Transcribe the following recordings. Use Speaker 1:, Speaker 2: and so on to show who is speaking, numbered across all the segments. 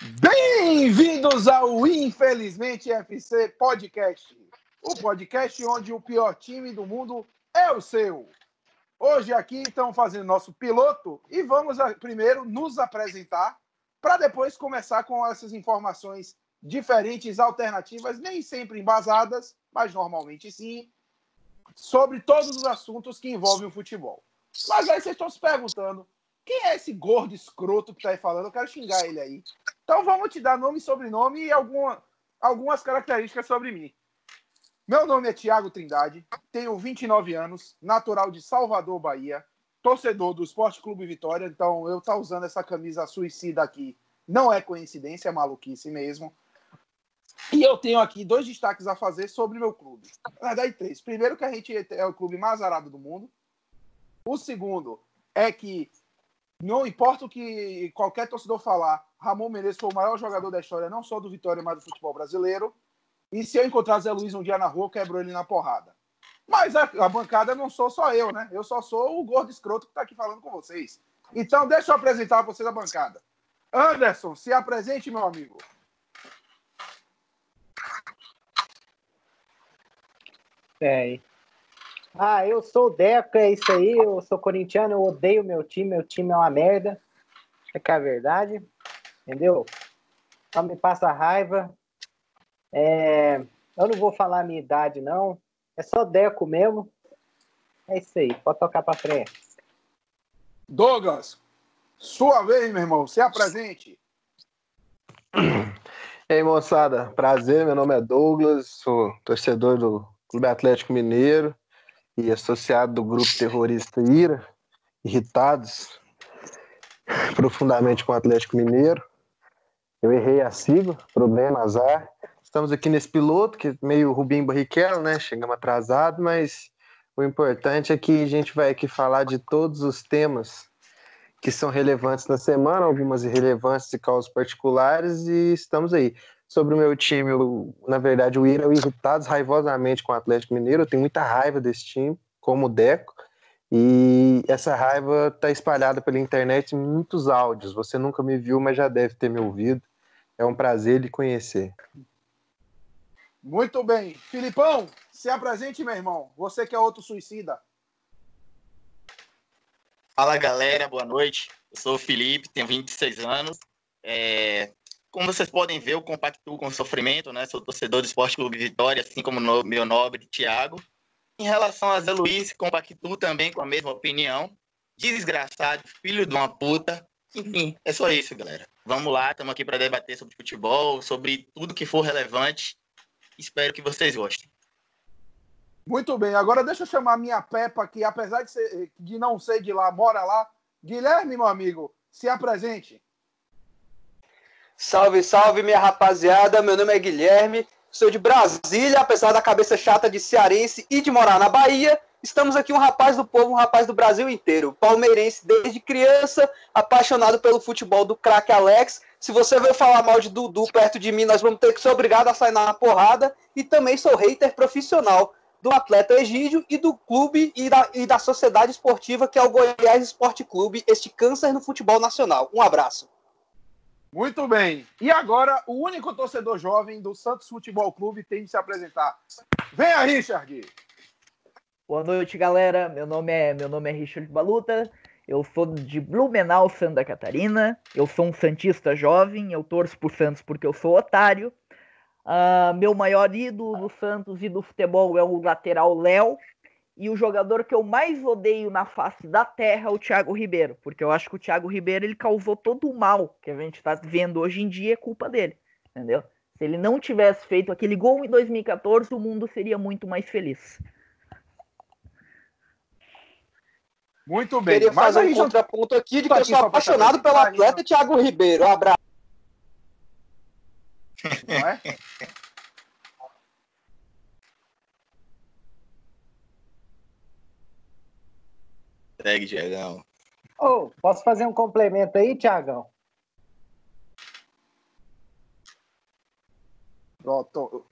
Speaker 1: Bem-vindos ao Infelizmente FC Podcast, o podcast onde o pior time do mundo é o seu. Hoje aqui estamos fazendo nosso piloto e vamos primeiro nos apresentar para depois começar com essas informações diferentes, alternativas, nem sempre embasadas, mas normalmente sim, sobre todos os assuntos que envolvem o futebol. Mas aí vocês estão se perguntando, quem é esse gordo escroto que está aí falando? Eu quero xingar ele aí. Então vamos te dar nome e sobrenome e alguma, algumas características sobre mim. Meu nome é Tiago Trindade, tenho 29 anos, natural de Salvador, Bahia, torcedor do Esporte Clube Vitória, então eu tá usando essa camisa suicida aqui não é coincidência, é maluquice mesmo. E eu tenho aqui dois destaques a fazer sobre meu clube. Na verdade, três. Primeiro, que a gente é o clube mais arado do mundo. O segundo é que não importa o que qualquer torcedor falar, Ramon Menezes foi o maior jogador da história, não só do Vitória, mas do futebol brasileiro. E se eu encontrar Zé Luiz um dia na rua, quebro ele na porrada. Mas a, a, bancada não sou só eu, né? Eu só sou o gordo escroto que está aqui falando com vocês. Então, deixa eu apresentar vocês a bancada. Anderson, se apresente, meu amigo.
Speaker 2: É. Ah, eu sou o Deco, é isso aí. Eu sou corintiano, eu odeio meu time, meu time é uma merda. É que é a verdade. Entendeu? Só me passa raiva. É, eu não vou falar a minha idade, não. É só Deco mesmo. É isso aí, pode tocar pra frente.
Speaker 1: Douglas, sua vez, meu irmão, se apresente.
Speaker 3: E aí, moçada, prazer, meu nome é Douglas, sou torcedor do Clube Atlético Mineiro e associado do grupo terrorista IRA, irritados profundamente com o Atlético Mineiro. Eu errei a sigla, problema, azar. Estamos aqui nesse piloto, que é meio Rubinho Barrichello, né? Chegamos atrasado, mas o importante é que a gente vai aqui falar de todos os temas que são relevantes na semana, algumas irrelevâncias e causas particulares, e estamos aí. Sobre o meu time, eu, na verdade, o Ira é irritados raivosamente com o Atlético Mineiro, eu tenho muita raiva desse time, como o Deco, e essa raiva está espalhada pela internet em muitos áudios. Você nunca me viu, mas já deve ter me ouvido. É um prazer lhe conhecer.
Speaker 1: Muito bem. Filipão, se apresente, meu irmão. Você que é outro suicida.
Speaker 4: Fala galera, boa noite. Eu sou o Felipe, tenho 26 anos. É... Como vocês podem ver, eu compactuo com o sofrimento, né? Sou torcedor do Esporte Clube Vitória, assim como no... meu nobre Thiago. Em relação a Zé Luiz, compactuo também com a mesma opinião. Desgraçado, filho de uma puta. Enfim, é só isso, galera. Vamos lá, estamos aqui para debater sobre futebol, sobre tudo que for relevante. Espero que vocês gostem.
Speaker 1: Muito bem, agora deixa eu chamar minha Peppa, que apesar de, ser, de não ser de lá, mora lá. Guilherme, meu amigo, se apresente.
Speaker 5: Salve, salve, minha rapaziada. Meu nome é Guilherme, sou de Brasília, apesar da cabeça chata de cearense e de morar na Bahia. Estamos aqui um rapaz do povo, um rapaz do Brasil inteiro. Palmeirense desde criança, apaixonado pelo futebol do craque Alex. Se você veio falar mal de Dudu perto de mim, nós vamos ter que ser obrigado a sair na porrada. E também sou hater profissional do atleta Egídio e do clube e da, e da sociedade esportiva que é o Goiás Esporte Clube, este câncer no futebol nacional. Um abraço.
Speaker 1: Muito bem. E agora, o único torcedor jovem do Santos Futebol Clube tem de se apresentar. Venha, Richard!
Speaker 6: Boa noite, galera. Meu nome é, meu nome é Richard Baluta. Eu sou de Blumenau, Santa Catarina. Eu sou um santista jovem. Eu torço pro Santos porque eu sou otário. Uh, meu maior ídolo do Santos e do futebol é o lateral Léo. E o jogador que eu mais odeio na face da terra é o Thiago Ribeiro. Porque eu acho que o Thiago Ribeiro ele causou todo o mal que a gente está vendo hoje em dia, é culpa dele. Entendeu? Se ele não tivesse feito aquele gol em 2014, o mundo seria muito mais feliz.
Speaker 5: Muito bem. Queria fazer um contraponto aqui de que eu sou apaixonado pelo atleta Thiago Ribeiro. Um abraço. Não é?
Speaker 4: Segue, Tiagão.
Speaker 2: Oh, posso fazer um complemento aí, Tiagão?
Speaker 1: Pronto.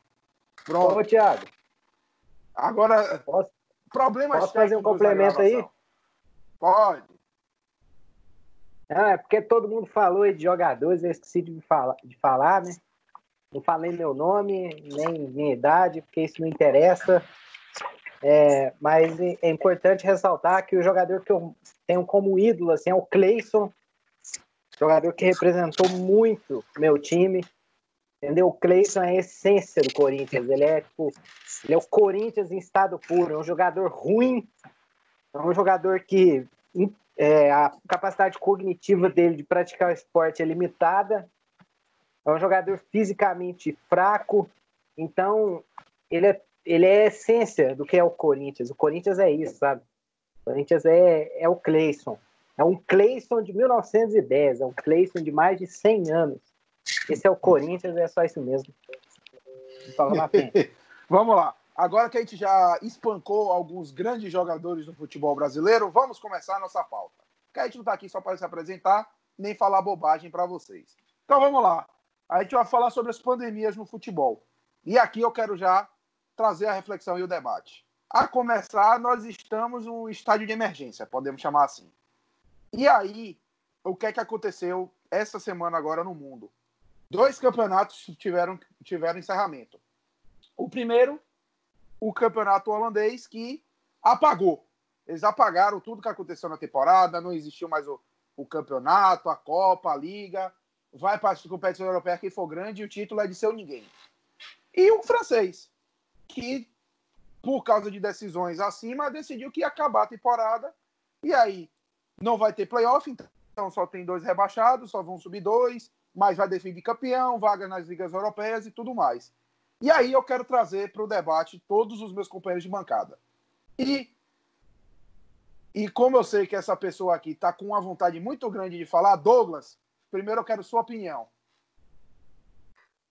Speaker 1: Pronto.
Speaker 2: Ô, Thiago.
Speaker 1: Agora, posso,
Speaker 2: problemas posso fazer um complemento aí?
Speaker 1: Pode.
Speaker 2: Não, é porque todo mundo falou aí de jogadores, eu esqueci de falar, de falar, né? Não falei meu nome, nem minha idade, porque isso não interessa. É, mas é importante ressaltar que o jogador que eu tenho como ídolo assim, é o Cleison, jogador que representou muito meu time. Entendeu? O Cleison é a essência do Corinthians. Ele é, tipo, ele é o Corinthians em estado puro. É um jogador ruim, é um jogador que é, a capacidade cognitiva dele de praticar o esporte é limitada. É um jogador fisicamente fraco. Então, ele é, ele é a essência do que é o Corinthians. O Corinthians é isso, sabe? O Corinthians é, é o Cleison. É um Cleison de 1910, é um Cleison de mais de 100 anos. Esse é o Corinthians, é só isso mesmo.
Speaker 1: Vamos lá. Agora que a gente já espancou alguns grandes jogadores do futebol brasileiro, vamos começar a nossa pauta. Que a gente não está aqui só para se apresentar, nem falar bobagem para vocês. Então vamos lá. A gente vai falar sobre as pandemias no futebol. E aqui eu quero já trazer a reflexão e o debate. A começar, nós estamos num estádio de emergência, podemos chamar assim. E aí, o que é que aconteceu essa semana agora no mundo? Dois campeonatos tiveram, tiveram encerramento. O primeiro, o campeonato holandês, que apagou. Eles apagaram tudo que aconteceu na temporada, não existiu mais o, o campeonato, a Copa, a Liga. Vai para a competição europeia que for grande e o título é de seu ninguém. E o francês, que por causa de decisões acima, decidiu que ia acabar a temporada. E aí, não vai ter playoff, então só tem dois rebaixados, só vão subir dois, mas vai definir campeão, vaga nas ligas europeias e tudo mais. E aí eu quero trazer para o debate todos os meus companheiros de bancada. E, e como eu sei que essa pessoa aqui está com uma vontade muito grande de falar, Douglas, primeiro eu quero sua opinião.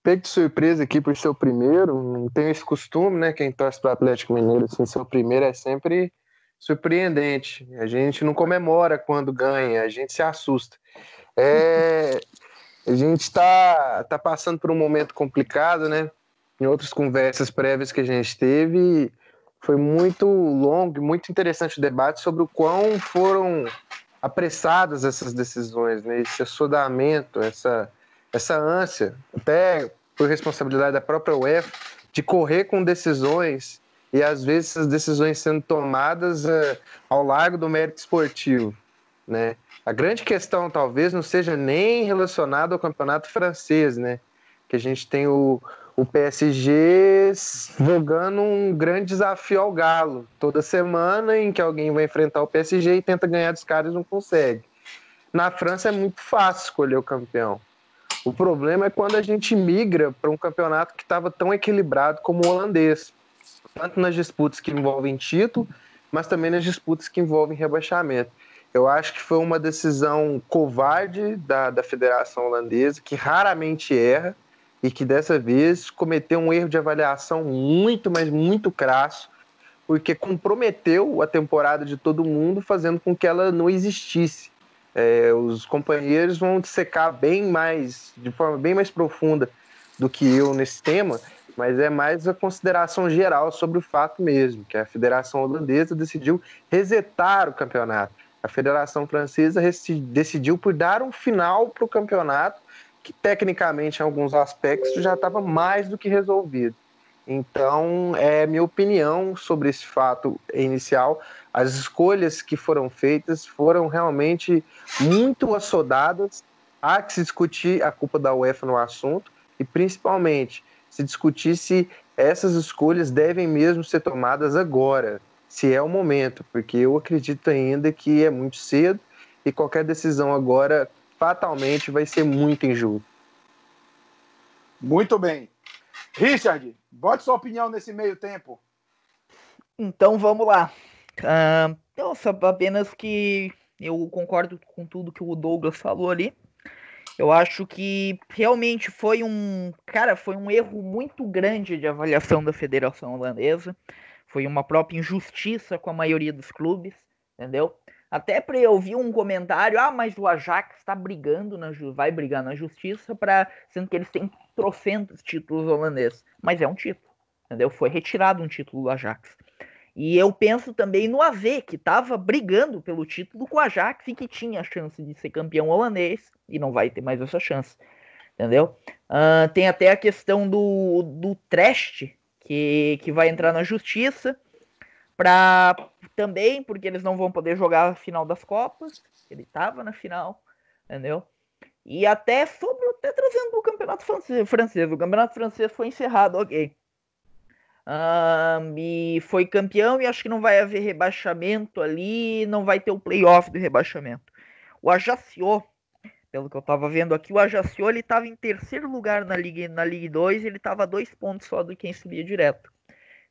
Speaker 3: Pego de surpresa aqui por ser o primeiro, não tenho esse costume, né? Quem torce para o Atlético Mineiro, assim, ser o primeiro é sempre surpreendente. A gente não comemora quando ganha, a gente se assusta. É, a gente está tá passando por um momento complicado, né? Em outras conversas prévias que a gente teve, foi muito longo muito interessante o debate sobre o quão foram apressadas essas decisões, né? Esse assodamento, essa, essa ânsia, até por responsabilidade da própria UEFA, de correr com decisões e às vezes essas decisões sendo tomadas uh, ao largo do mérito esportivo, né? A grande questão talvez não seja nem relacionada ao campeonato francês, né? Que a gente tem o, o PSG jogando um grande desafio ao Galo toda semana em que alguém vai enfrentar o PSG e tenta ganhar dos caras e não consegue. Na França é muito fácil escolher o campeão. O problema é quando a gente migra para um campeonato que estava tão equilibrado como o holandês tanto nas disputas que envolvem título, mas também nas disputas que envolvem rebaixamento. Eu acho que foi uma decisão covarde da, da Federação Holandesa, que raramente erra e que dessa vez cometeu um erro de avaliação muito, mas muito crasso, porque comprometeu a temporada de todo mundo, fazendo com que ela não existisse. É, os companheiros vão secar bem mais, de forma bem mais profunda do que eu nesse tema, mas é mais a consideração geral sobre o fato mesmo, que a Federação Holandesa decidiu resetar o campeonato. A Federação Francesa decidiu por dar um final para o campeonato, que tecnicamente, em alguns aspectos, já estava mais do que resolvido. Então, é minha opinião sobre esse fato inicial. As escolhas que foram feitas foram realmente muito assodadas. Há que se discutir a culpa da UEFA no assunto e, principalmente, se discutir se essas escolhas devem mesmo ser tomadas agora, se é o momento, porque eu acredito ainda que é muito cedo e qualquer decisão agora fatalmente vai ser muito injusta.
Speaker 1: Muito bem. Richard, bote sua opinião nesse meio tempo.
Speaker 6: Então vamos lá. Uh, eu só apenas que eu concordo com tudo que o Douglas falou ali. Eu acho que realmente foi um, cara, foi um erro muito grande de avaliação da Federação Holandesa. Foi uma própria injustiça com a maioria dos clubes, entendeu? Até para eu ouvir um comentário, ah, mas o Ajax está brigando na vai brigar na justiça para sendo que eles têm trocentos títulos holandeses, mas é um título, entendeu? Foi retirado um título do Ajax. E eu penso também no AV, que estava brigando pelo título com o Ajax e que tinha a chance de ser campeão holandês e não vai ter mais essa chance. Entendeu? Uh, tem até a questão do, do Trest, que, que vai entrar na justiça, para também, porque eles não vão poder jogar a final das Copas. Ele estava na final, entendeu? E até sobre, até trazendo o campeonato francês. O campeonato francês foi encerrado, ok. Um, e foi campeão e acho que não vai haver rebaixamento ali, não vai ter o playoff do rebaixamento. O Ajaccio, pelo que eu estava vendo aqui, o Ajaccio ele estava em terceiro lugar na Liga na Liga 2, ele estava dois pontos só do quem subia direto.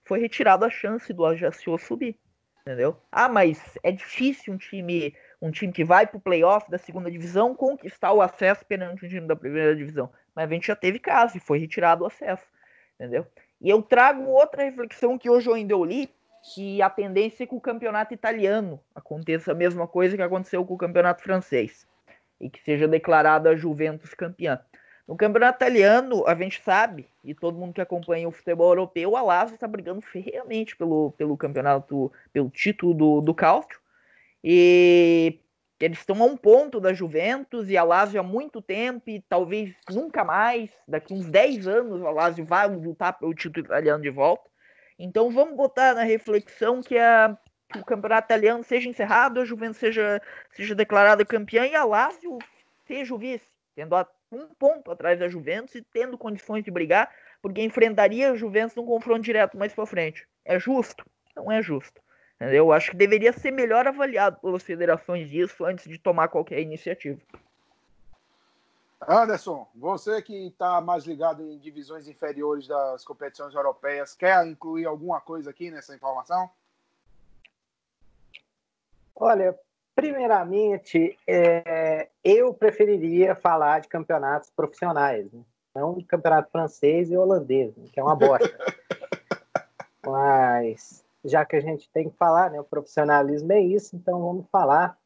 Speaker 6: Foi retirado a chance do Ajaccio subir, entendeu? Ah, mas é difícil um time um time que vai para o playoff da segunda divisão conquistar o acesso perante um time da primeira divisão. Mas a gente já teve caso e foi retirado o acesso, entendeu? E eu trago outra reflexão que hoje eu ainda li, que a tendência é que o campeonato italiano aconteça a mesma coisa que aconteceu com o campeonato francês e que seja declarada a Juventus campeã. No campeonato italiano, a gente sabe, e todo mundo que acompanha o futebol europeu, a Lazio está brigando ferreamente pelo, pelo campeonato, pelo título do, do Cálcio. E eles estão a um ponto da Juventus e a Lazio há muito tempo e talvez nunca mais, daqui uns 10 anos, a Lazio vai lutar pelo título italiano de volta. Então vamos botar na reflexão que, a, que o campeonato italiano seja encerrado, a Juventus seja, seja declarada campeã e a Lazio seja o vice, tendo um ponto atrás da Juventus e tendo condições de brigar, porque enfrentaria a Juventus num confronto direto mais para frente. É justo? Não é justo. Eu acho que deveria ser melhor avaliado pelas federações disso antes de tomar qualquer iniciativa.
Speaker 1: Anderson, você que está mais ligado em divisões inferiores das competições europeias, quer incluir alguma coisa aqui nessa informação?
Speaker 2: Olha, primeiramente, é, eu preferiria falar de campeonatos profissionais, né? não de campeonato francês e holandês, né? que é uma bosta. Mas já que a gente tem que falar, né? O profissionalismo é isso, então vamos falar.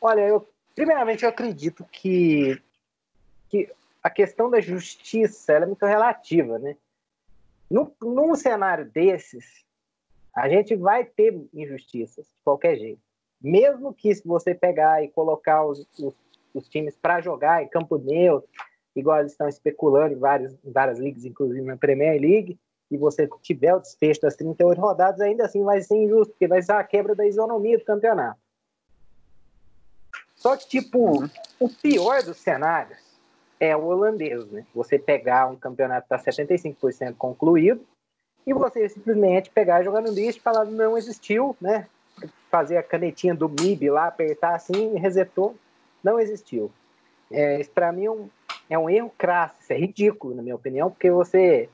Speaker 2: Olha, eu primeiramente eu acredito que, que a questão da justiça é muito relativa, né? No, num cenário desses, a gente vai ter injustiças de qualquer jeito. Mesmo que se você pegar e colocar os, os, os times para jogar em campo neutro, igual eles estão especulando em várias, em várias ligas, inclusive na Premier League, e você tiver o desfecho das 38 rodadas, ainda assim vai ser injusto, porque vai ser a quebra da isonomia do campeonato. Só que, tipo, o pior dos cenários é o holandês, né? Você pegar um campeonato que está 75% concluído e você simplesmente pegar, jogar no lixo e falar não existiu, né? Fazer a canetinha do MIB lá, apertar assim, resetou, não existiu. É, isso para mim é um, é um erro crasso, isso é ridículo, na minha opinião, porque você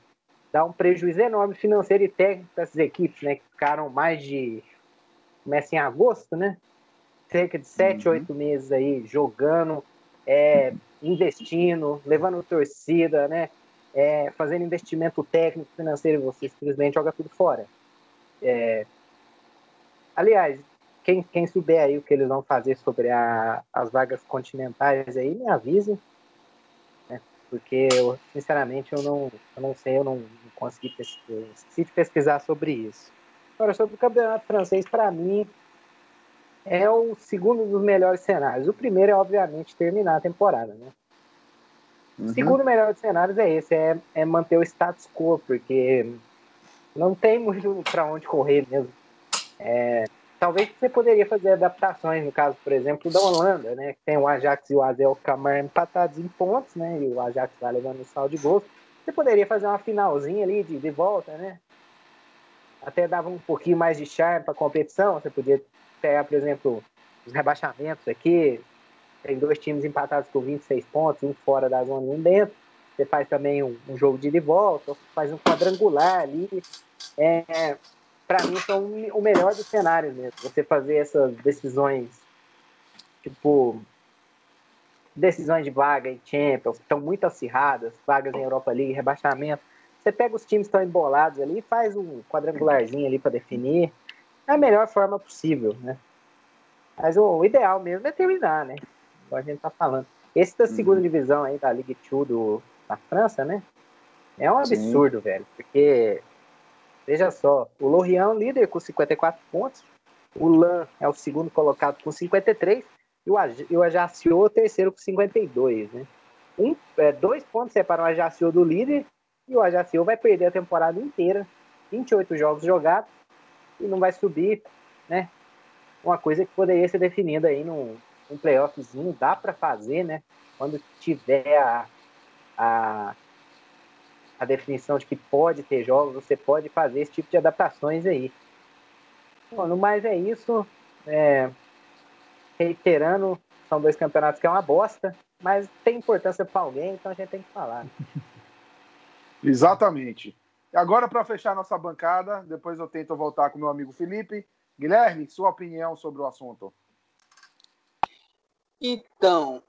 Speaker 2: dá um prejuízo enorme financeiro e técnico para essas equipes, né? Que ficaram mais de. Começa em agosto, né? Cerca de sete, uhum. oito meses aí jogando, é, investindo, levando torcida, né? É, fazendo investimento técnico, financeiro, e você simplesmente joga tudo fora. É... Aliás, quem, quem souber aí o que eles vão fazer sobre a, as vagas continentais aí, me avise porque eu, sinceramente eu não, eu não sei, eu não, não consegui pesquisar, esqueci de pesquisar sobre isso. Agora, sobre o campeonato francês, para mim, é o segundo dos melhores cenários. O primeiro é, obviamente, terminar a temporada, né? Uhum. O segundo melhor dos cenários é esse, é, é manter o status quo, porque não tem muito para onde correr mesmo. É, talvez você poderia fazer adaptações, no caso, por exemplo, da Holanda, né? Que tem o Ajax e o Azel Camar empatados em pontos, né? E o Ajax vai levando o saldo de gols. Você poderia fazer uma finalzinha ali de, de volta, né? Até dava um pouquinho mais de charme para a competição. Você podia pegar, por exemplo, os rebaixamentos aqui. Tem dois times empatados com 26 pontos, um fora da zona e um dentro. Você faz também um, um jogo de ida e volta, faz um quadrangular ali. É, para mim, são o melhor dos cenários mesmo. Você fazer essas decisões, tipo, decisões de vaga em Champions, que estão muito acirradas, vagas em Europa League, rebaixamento. Você pega os times que estão embolados ali e faz um quadrangularzinho ali para definir. É a melhor forma possível, né? Mas o, o ideal mesmo é terminar, né? Como a gente tá falando. Esse da segunda uhum. divisão aí, da Ligue 2 do, da França, né? É um absurdo, Sim. velho. Porque Veja só, o Lorient líder com 54 pontos, o Lan é o segundo colocado com 53 e o, Aj o Ajaccio o terceiro com 52, né? Um, é, dois pontos separam o Ajaccio do líder e o Ajaccio vai perder a temporada inteira, 28 jogos jogados e não vai subir, né? Uma coisa que poderia ser definida aí num, num playoffzinho, dá para fazer, né? Quando tiver a, a a definição de que pode ter jogos, você pode fazer esse tipo de adaptações aí. Bom, no mais é isso. É, reiterando, são dois campeonatos que é uma bosta, mas tem importância para alguém, então a gente tem que falar.
Speaker 1: Exatamente. E agora, para fechar nossa bancada, depois eu tento voltar com meu amigo Felipe. Guilherme, sua opinião sobre o assunto.
Speaker 5: Então,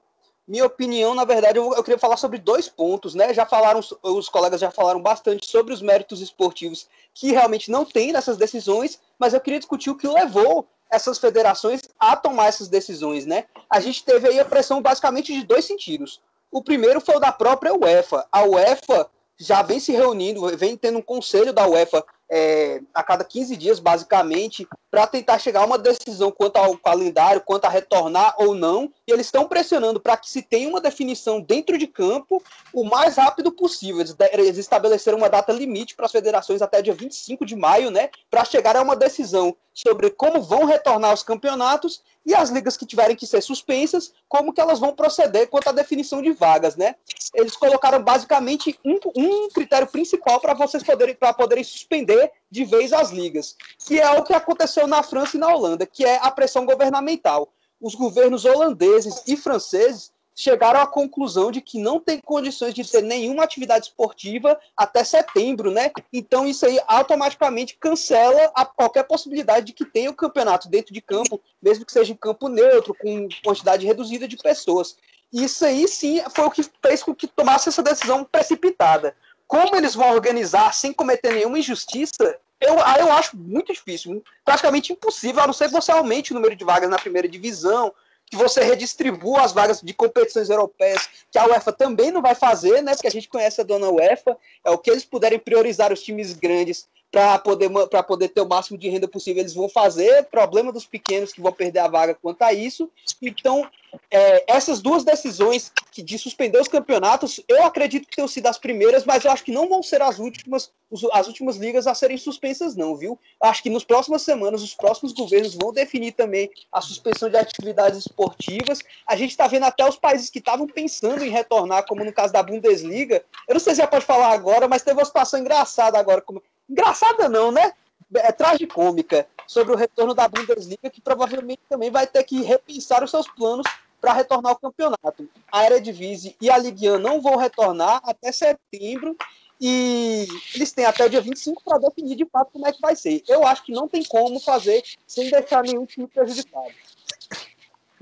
Speaker 5: minha opinião, na verdade, eu, eu, queria falar sobre dois pontos, né? Já falaram, os colegas já falaram bastante sobre os méritos esportivos que realmente não tem nessas decisões, mas eu queria discutir o que levou essas federações a tomar essas decisões, né? A gente teve aí a pressão basicamente de dois sentidos. O primeiro foi o da própria UEFA. A UEFA já vem se reunindo, vem tendo um conselho da UEFA é, a cada 15 dias, basicamente, para tentar chegar a uma decisão quanto ao calendário, quanto a retornar ou não. E eles estão pressionando para que se tenha uma definição dentro de campo o mais rápido possível. Eles, estabeleceram uma data limite para as federações até dia 25 de maio, né, para chegar a uma decisão sobre como vão retornar os campeonatos e as ligas que tiverem que ser suspensas, como que elas vão proceder quanto à definição de vagas, né? Eles colocaram basicamente um, um critério principal para vocês poderem para poderem suspender de vez as ligas, que é o que aconteceu na França e na Holanda, que é a pressão governamental. Os governos holandeses e franceses chegaram à conclusão de que não tem condições de ter nenhuma atividade esportiva até setembro, né? Então isso aí automaticamente cancela a qualquer possibilidade de que tenha o campeonato dentro de campo, mesmo que seja em campo neutro, com quantidade reduzida de pessoas. Isso aí sim foi o que fez com que tomasse essa decisão precipitada. Como eles vão organizar sem cometer nenhuma injustiça, eu, eu acho muito difícil, praticamente impossível, a não ser que você aumente o número de vagas na primeira divisão, que você redistribua as vagas de competições europeias, que a UEFA também não vai fazer, né? Porque a gente conhece a dona UEFA, é o que eles puderem priorizar os times grandes para poder, poder ter o máximo de renda possível, eles vão fazer. Problema dos pequenos que vão perder a vaga quanto a isso. Então, é, essas duas decisões de suspender os campeonatos, eu acredito que tenham sido as primeiras, mas eu acho que não vão ser as últimas, as últimas ligas a serem suspensas, não, viu? Acho que nas próximas semanas, os próximos governos vão definir também a suspensão de atividades esportivas. A gente está vendo até os países que estavam pensando em retornar, como no caso da Bundesliga. Eu não sei se já pode falar agora, mas teve uma situação engraçada agora. Como engraçada não, né? É tragicômica sobre o retorno da Bundesliga, que provavelmente também vai ter que repensar os seus planos para retornar ao campeonato. A Eredivisie e a Ligue 1 não vão retornar até setembro e eles têm até o dia 25 para definir de fato como é que vai ser. Eu acho que não tem como fazer sem deixar nenhum time prejudicado.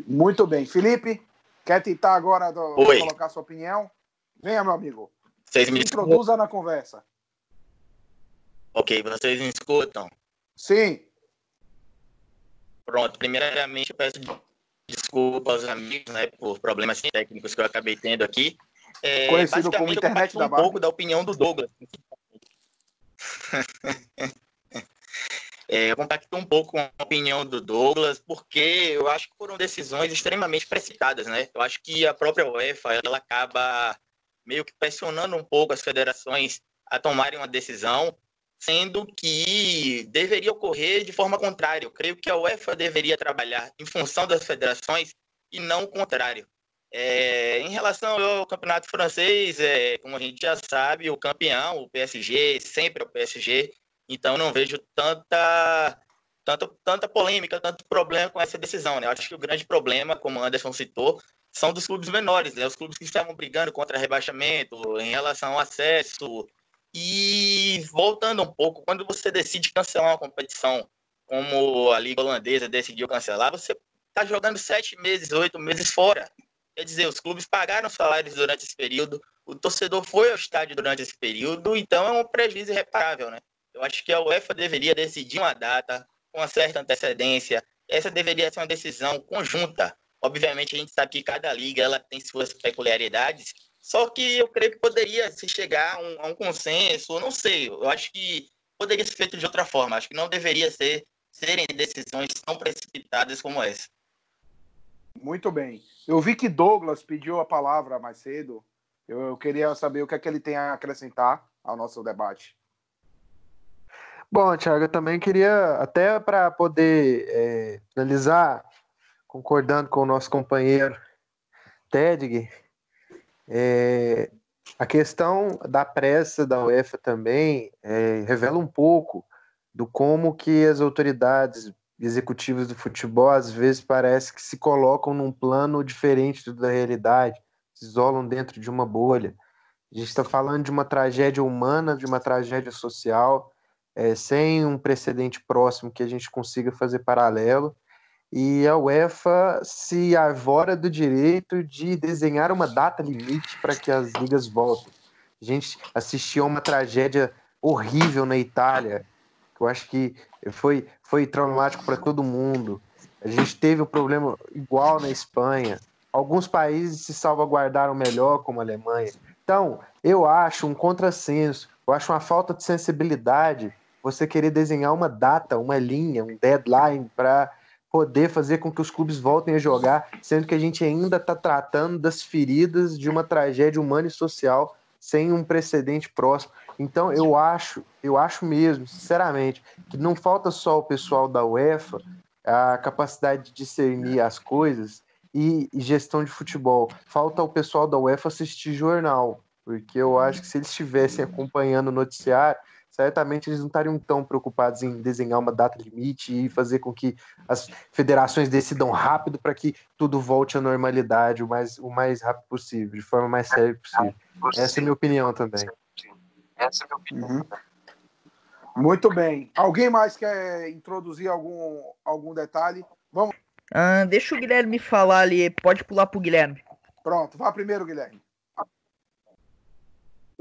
Speaker 1: Muito bem. Felipe, quer tentar agora do, colocar sua opinião? Venha, meu amigo.
Speaker 4: Vocês me
Speaker 1: introduza na conversa.
Speaker 4: Ok, vocês me escutam?
Speaker 1: Sim.
Speaker 4: Pronto, primeiramente eu peço desculpa aos amigos, né, por problemas técnicos que eu acabei tendo aqui.
Speaker 1: É, Conhecido como internet da
Speaker 4: um pouco da opinião do Douglas. é, eu compacto um pouco com a opinião do Douglas, porque eu acho que foram decisões extremamente precipitadas, né? Eu acho que a própria UEFA ela acaba meio que pressionando um pouco as federações a tomarem uma decisão sendo que deveria ocorrer de forma contrária. Eu creio que a UEFA deveria trabalhar em função das federações e não o contrário. É, em relação ao campeonato francês, é, como a gente já sabe, o campeão, o PSG, sempre é o PSG, então não vejo tanta, tanta, tanta polêmica, tanto problema com essa decisão. Né? Eu acho que o grande problema, como o Anderson citou, são dos clubes menores, né? os clubes que estavam brigando contra rebaixamento, em relação ao acesso, e voltando um pouco, quando você decide cancelar uma competição, como a Liga Holandesa decidiu cancelar, você está jogando sete meses, oito meses fora. Quer dizer, os clubes pagaram salários durante esse período, o torcedor foi ao estádio durante esse período, então é um prejuízo irreparável, né? Eu acho que a UEFA deveria decidir uma data com uma certa antecedência. Essa deveria ser uma decisão conjunta. Obviamente, a gente sabe que cada liga ela tem suas peculiaridades, só que eu creio que poderia se chegar a um, a um consenso, não sei, eu acho que poderia ser feito de outra forma. Acho que não deveria ser serem decisões tão precipitadas como essa.
Speaker 1: Muito bem. Eu vi que Douglas pediu a palavra mais cedo. Eu, eu queria saber o que é que ele tem a acrescentar ao nosso debate.
Speaker 3: Bom, Thiago, eu também queria, até para poder é, finalizar, concordando com o nosso companheiro Tedg, é, a questão da pressa da UEFA também é, revela um pouco do como que as autoridades executivas do futebol às vezes parece que se colocam num plano diferente da realidade, se isolam dentro de uma bolha. A gente está falando de uma tragédia humana, de uma tragédia social, é, sem um precedente próximo que a gente consiga fazer paralelo. E a UEFA se arvora do direito de desenhar uma data limite para que as ligas voltem. A gente assistiu a uma tragédia horrível na Itália, eu acho que foi, foi traumático para todo mundo. A gente teve um problema igual na Espanha. Alguns países se salvaguardaram melhor, como a Alemanha. Então, eu acho um contrassenso, eu acho uma falta de sensibilidade você querer desenhar uma data, uma linha, um deadline para poder fazer com que os clubes voltem a jogar, sendo que a gente ainda está tratando das feridas de uma tragédia humana e social sem um precedente próximo. Então eu acho, eu acho mesmo, sinceramente, que não falta só o pessoal da UEFA a capacidade de discernir as coisas e, gestão de futebol. Falta o pessoal da UEFA assistir jornal, porque eu acho que se eles estivessem acompanhando o noticiário, certamente eles não estariam tão preocupados em desenhar uma data limite e fazer com que as federações decidam rápido para que tudo volte à normalidade o mais, o mais rápido possível, de forma mais séria possível. Essa é a minha opinião também.
Speaker 1: Essa é a minha opinião uhum. Muito bem. Alguém mais quer introduzir algum, algum detalhe? Vamos.
Speaker 6: Ah, deixa o Guilherme falar ali. Pode pular para o Guilherme.
Speaker 1: Pronto, vá primeiro, Guilherme.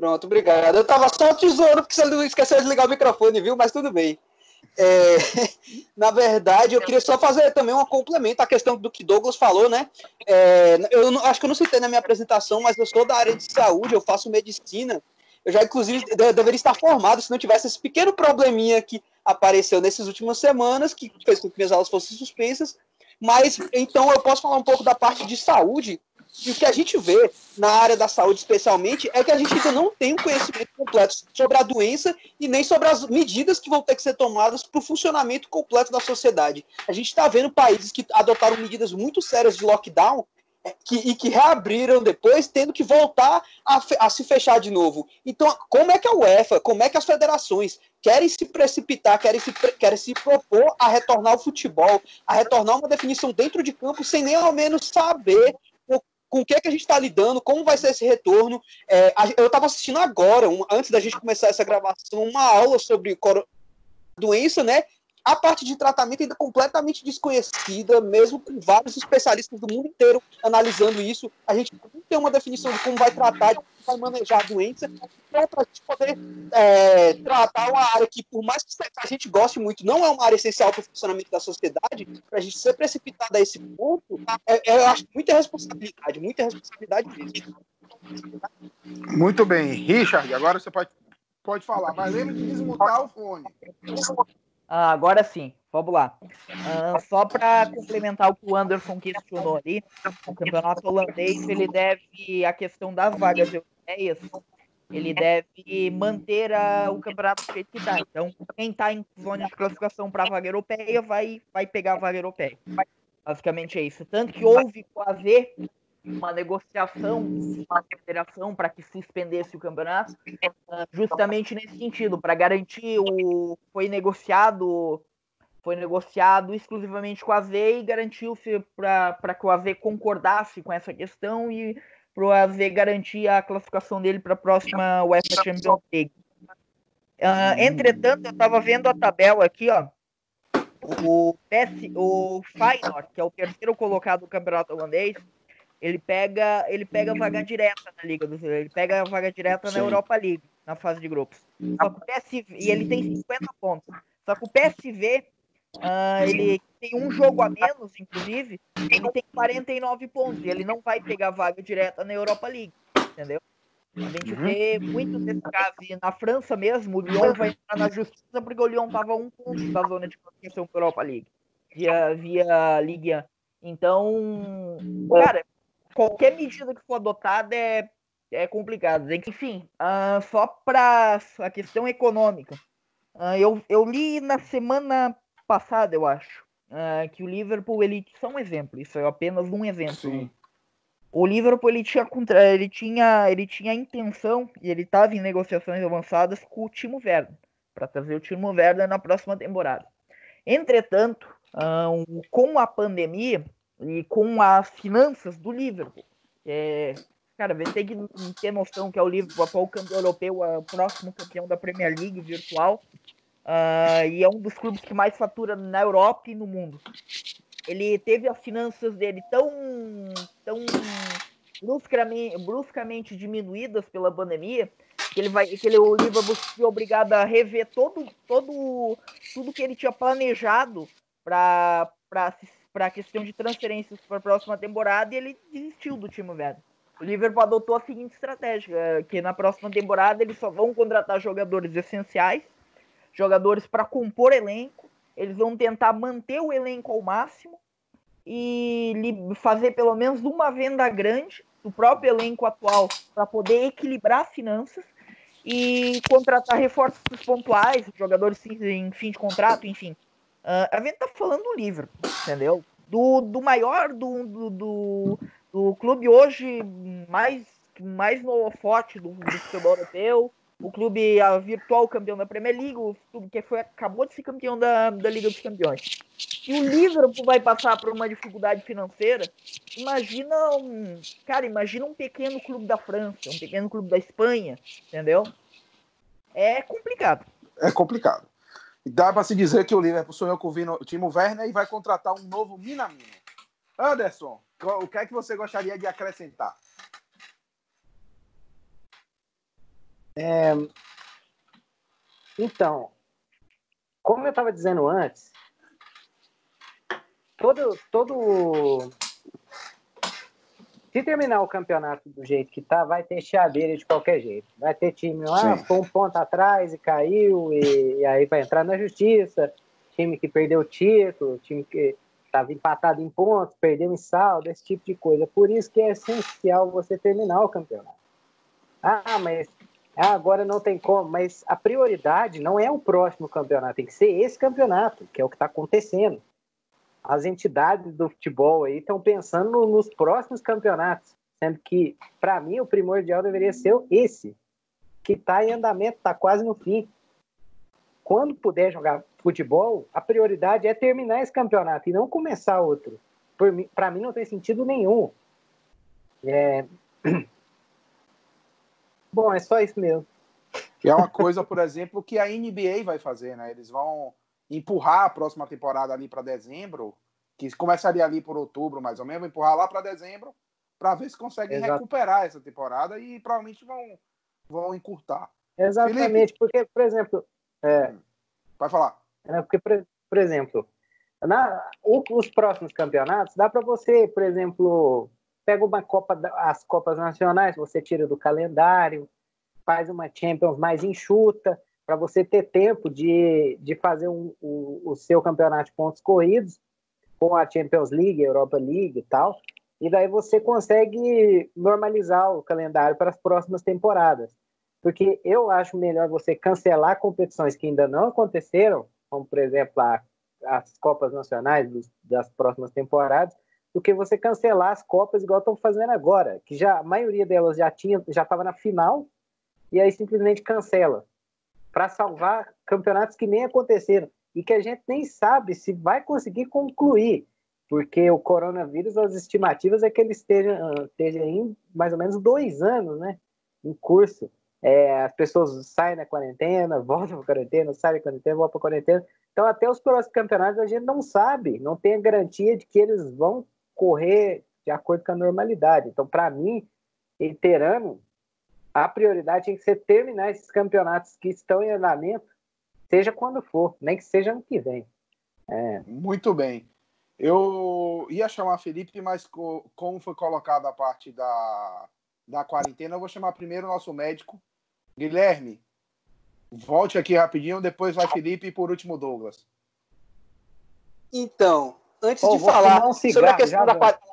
Speaker 5: Pronto, obrigado. Eu tava só tesouro porque você não esqueceu de ligar o microfone, viu? Mas tudo bem. É, na verdade, eu queria só fazer também um complemento à questão do que Douglas falou, né? É, eu não, acho que eu não citei na minha apresentação, mas eu sou da área de saúde, eu faço medicina. Eu já, inclusive, deveria estar formado se não tivesse esse pequeno probleminha que apareceu nessas últimas semanas, que fez com que minhas aulas fossem suspensas. Mas, então, eu posso falar um pouco da parte de saúde, e o que a gente vê na área da saúde, especialmente, é que a gente ainda não tem um conhecimento completo sobre a doença e nem sobre as medidas que vão ter que ser tomadas para o funcionamento completo da sociedade. A gente está vendo países que adotaram medidas muito sérias de lockdown é, que, e que reabriram depois, tendo que voltar a, a, se fechar de novo. Então, como é que a UEFA, como é que as federações querem se precipitar, querem se, querem se propor a retornar ao futebol, a retornar uma definição dentro de campo, sem nem ao menos saber com o que, é que a gente está lidando, como vai ser esse retorno. É, eu estava assistindo agora, um, antes da gente começar essa gravação, uma aula sobre doença, né? A parte de tratamento ainda completamente desconhecida, mesmo com vários especialistas do mundo inteiro analisando isso. A gente não tem uma definição de como vai tratar, de como vai manejar a doença, então, para a gente poder é, tratar uma área que, por mais que a gente goste muito, não é uma área essencial para o funcionamento da sociedade, para a gente ser precipitado a esse ponto, é, é, eu acho muita responsabilidade, muita responsabilidade mesmo.
Speaker 1: Muito bem. Richard, agora você pode, pode falar, mas lembre de desmutar o fone.
Speaker 6: Ah, agora sim, vamos lá. Uh, só para complementar o que o Anderson questionou ali, o campeonato holandês ele deve a questão das vagas europeias, ele deve manter a, o campeonato do que está. Então, quem está em zona de classificação para a vaga europeia vai, vai pegar a vaga europeia. Basicamente é isso. Tanto que houve fazer uma negociação com a federação para que suspendesse o campeonato, ah, justamente nesse sentido, para garantir o foi negociado foi negociado exclusivamente com a AZ e garantiu-se para que o AZ concordasse com essa questão e para o AZ garantir a classificação dele para a próxima UEFA Champions League. Uh, entretanto, eu estava vendo a tabela aqui, ó. O, PS, o Feyenoord, que é o terceiro colocado do campeonato holandês, ele pega, ele pega a vaga direta na Liga dos Ele pega a vaga direta Sim. na Europa League, na fase de grupos. Só que o PSV, e ele tem 50 pontos. Só que o PSV, uh, ele tem um jogo a menos, inclusive, ele tem 49 pontos. E ele não vai pegar a vaga direta na Europa League, entendeu? A gente vê muito desse caso. E na França mesmo, o Lyon vai entrar na justiça porque o Lyon estava um ponto da zona de classificação para a Europa League, via, via Ligue 1. Então, cara, qualquer medida que for adotada é, é complicado. Enfim, uh, só para a questão econômica. Uh, eu, eu li na semana passada, eu acho, uh, que o Liverpool, ele, só um exemplo, isso é apenas um exemplo. Sim. O Liverpool ele tinha, ele tinha, ele tinha a intenção e ele estava em negociações avançadas com o Timo Werner para trazer o Timo Werner na próxima temporada. Entretanto, com a pandemia e com as finanças do Liverpool, é, cara, você tem que ter noção que é o Liverpool, atual campeão europeu, é o próximo campeão da Premier League virtual, uh, e é um dos clubes que mais fatura na Europa e no mundo. Ele teve as finanças dele tão, tão bruscamente, bruscamente diminuídas pela pandemia que ele vai que ele, o Liverpool foi obrigado a rever todo, todo tudo que ele tinha planejado para para a questão de transferências para a próxima temporada e ele desistiu do time velho. O Liverpool adotou a seguinte estratégia, que na próxima temporada eles só vão contratar jogadores essenciais, jogadores para compor elenco eles vão tentar manter o elenco ao máximo e fazer pelo menos uma venda grande do próprio elenco atual para poder equilibrar finanças e contratar reforços pontuais, jogadores em fim de contrato, enfim. Uh, a gente tá falando do Liverpool, entendeu? Do, do maior do, do, do, do clube hoje mais, mais no holofote do, do futebol europeu, o clube a virtual campeão da Premier League, o clube que foi, acabou de ser campeão da, da Liga dos Campeões. E o Liverpool vai passar por uma dificuldade financeira. Imagina um. Cara, imagina um pequeno clube da França, um pequeno clube da Espanha, entendeu? É complicado.
Speaker 1: É complicado. Dá para se dizer que o Liverpool sonhou com o Timo Werner e vai contratar um novo Minamino. Anderson, o que é que você gostaria de acrescentar?
Speaker 2: É... Então, como eu estava dizendo antes, todo, todo. Se terminar o campeonato do jeito que tá, vai ter chaveira de qualquer jeito. Vai ter time lá, foi um ponto atrás e caiu, e, e aí vai entrar na justiça. Time que perdeu o título, time que estava empatado em pontos, perdeu em saldo, esse tipo de coisa. Por isso que é essencial você terminar o campeonato. Ah, mas ah, agora não tem como, mas a prioridade não é o próximo campeonato, tem que ser esse campeonato, que é o que está acontecendo. As entidades do futebol aí estão pensando nos próximos campeonatos, sendo que, para mim, o primordial deveria ser esse, que está em andamento, está quase no fim. Quando puder jogar futebol, a prioridade é terminar esse campeonato e não começar outro. Para mim, não tem sentido nenhum. É... Bom, é só isso mesmo.
Speaker 1: E é uma coisa, por exemplo, que a NBA vai fazer, né? Eles vão empurrar a próxima temporada ali para dezembro, que começaria ali por outubro, mais ou menos, empurrar lá para dezembro, para ver se conseguem Exato. recuperar essa temporada e provavelmente vão, vão encurtar.
Speaker 2: Exatamente, Felipe, porque, por exemplo. É,
Speaker 1: vai falar.
Speaker 2: É, porque, por, por exemplo, na, os próximos campeonatos, dá para você, por exemplo, pega uma Copa, as Copas Nacionais, você tira do calendário, faz uma Champions mais enxuta, para você ter tempo de, de fazer um, o, o seu campeonato de pontos corridos com a Champions League, Europa League e tal. E daí você consegue normalizar o calendário para as próximas temporadas. Porque eu acho melhor você cancelar competições que ainda não aconteceram, como por exemplo a, as Copas Nacionais dos, das próximas temporadas, do que você cancelar as Copas igual estão fazendo agora, que já a maioria delas já tinha, já estava na final e aí simplesmente cancela para salvar campeonatos que nem aconteceram e que a gente nem sabe se vai conseguir concluir, porque o coronavírus, as estimativas é que ele esteja, esteja em mais ou menos dois anos, né, em curso. É, as pessoas saem da quarentena, voltam para quarentena, saem da quarentena, voltam para quarentena. Então, até os próximos campeonatos a gente não sabe, não tem a garantia de que eles vão correr de acordo com a normalidade. Então, para mim, inteirano, a prioridade tem que ser terminar esses campeonatos que estão em andamento, seja quando for, nem que seja ano que vem.
Speaker 1: É. Muito bem. Eu ia chamar Felipe, mas como foi colocada a parte da, da quarentena, eu vou chamar primeiro o nosso médico, Guilherme. Volte aqui rapidinho, depois vai Felipe e por último Douglas.
Speaker 5: Então, antes
Speaker 2: Ô,
Speaker 5: de falar
Speaker 2: um
Speaker 5: sobre
Speaker 2: cigarro,
Speaker 5: a questão da quarentena.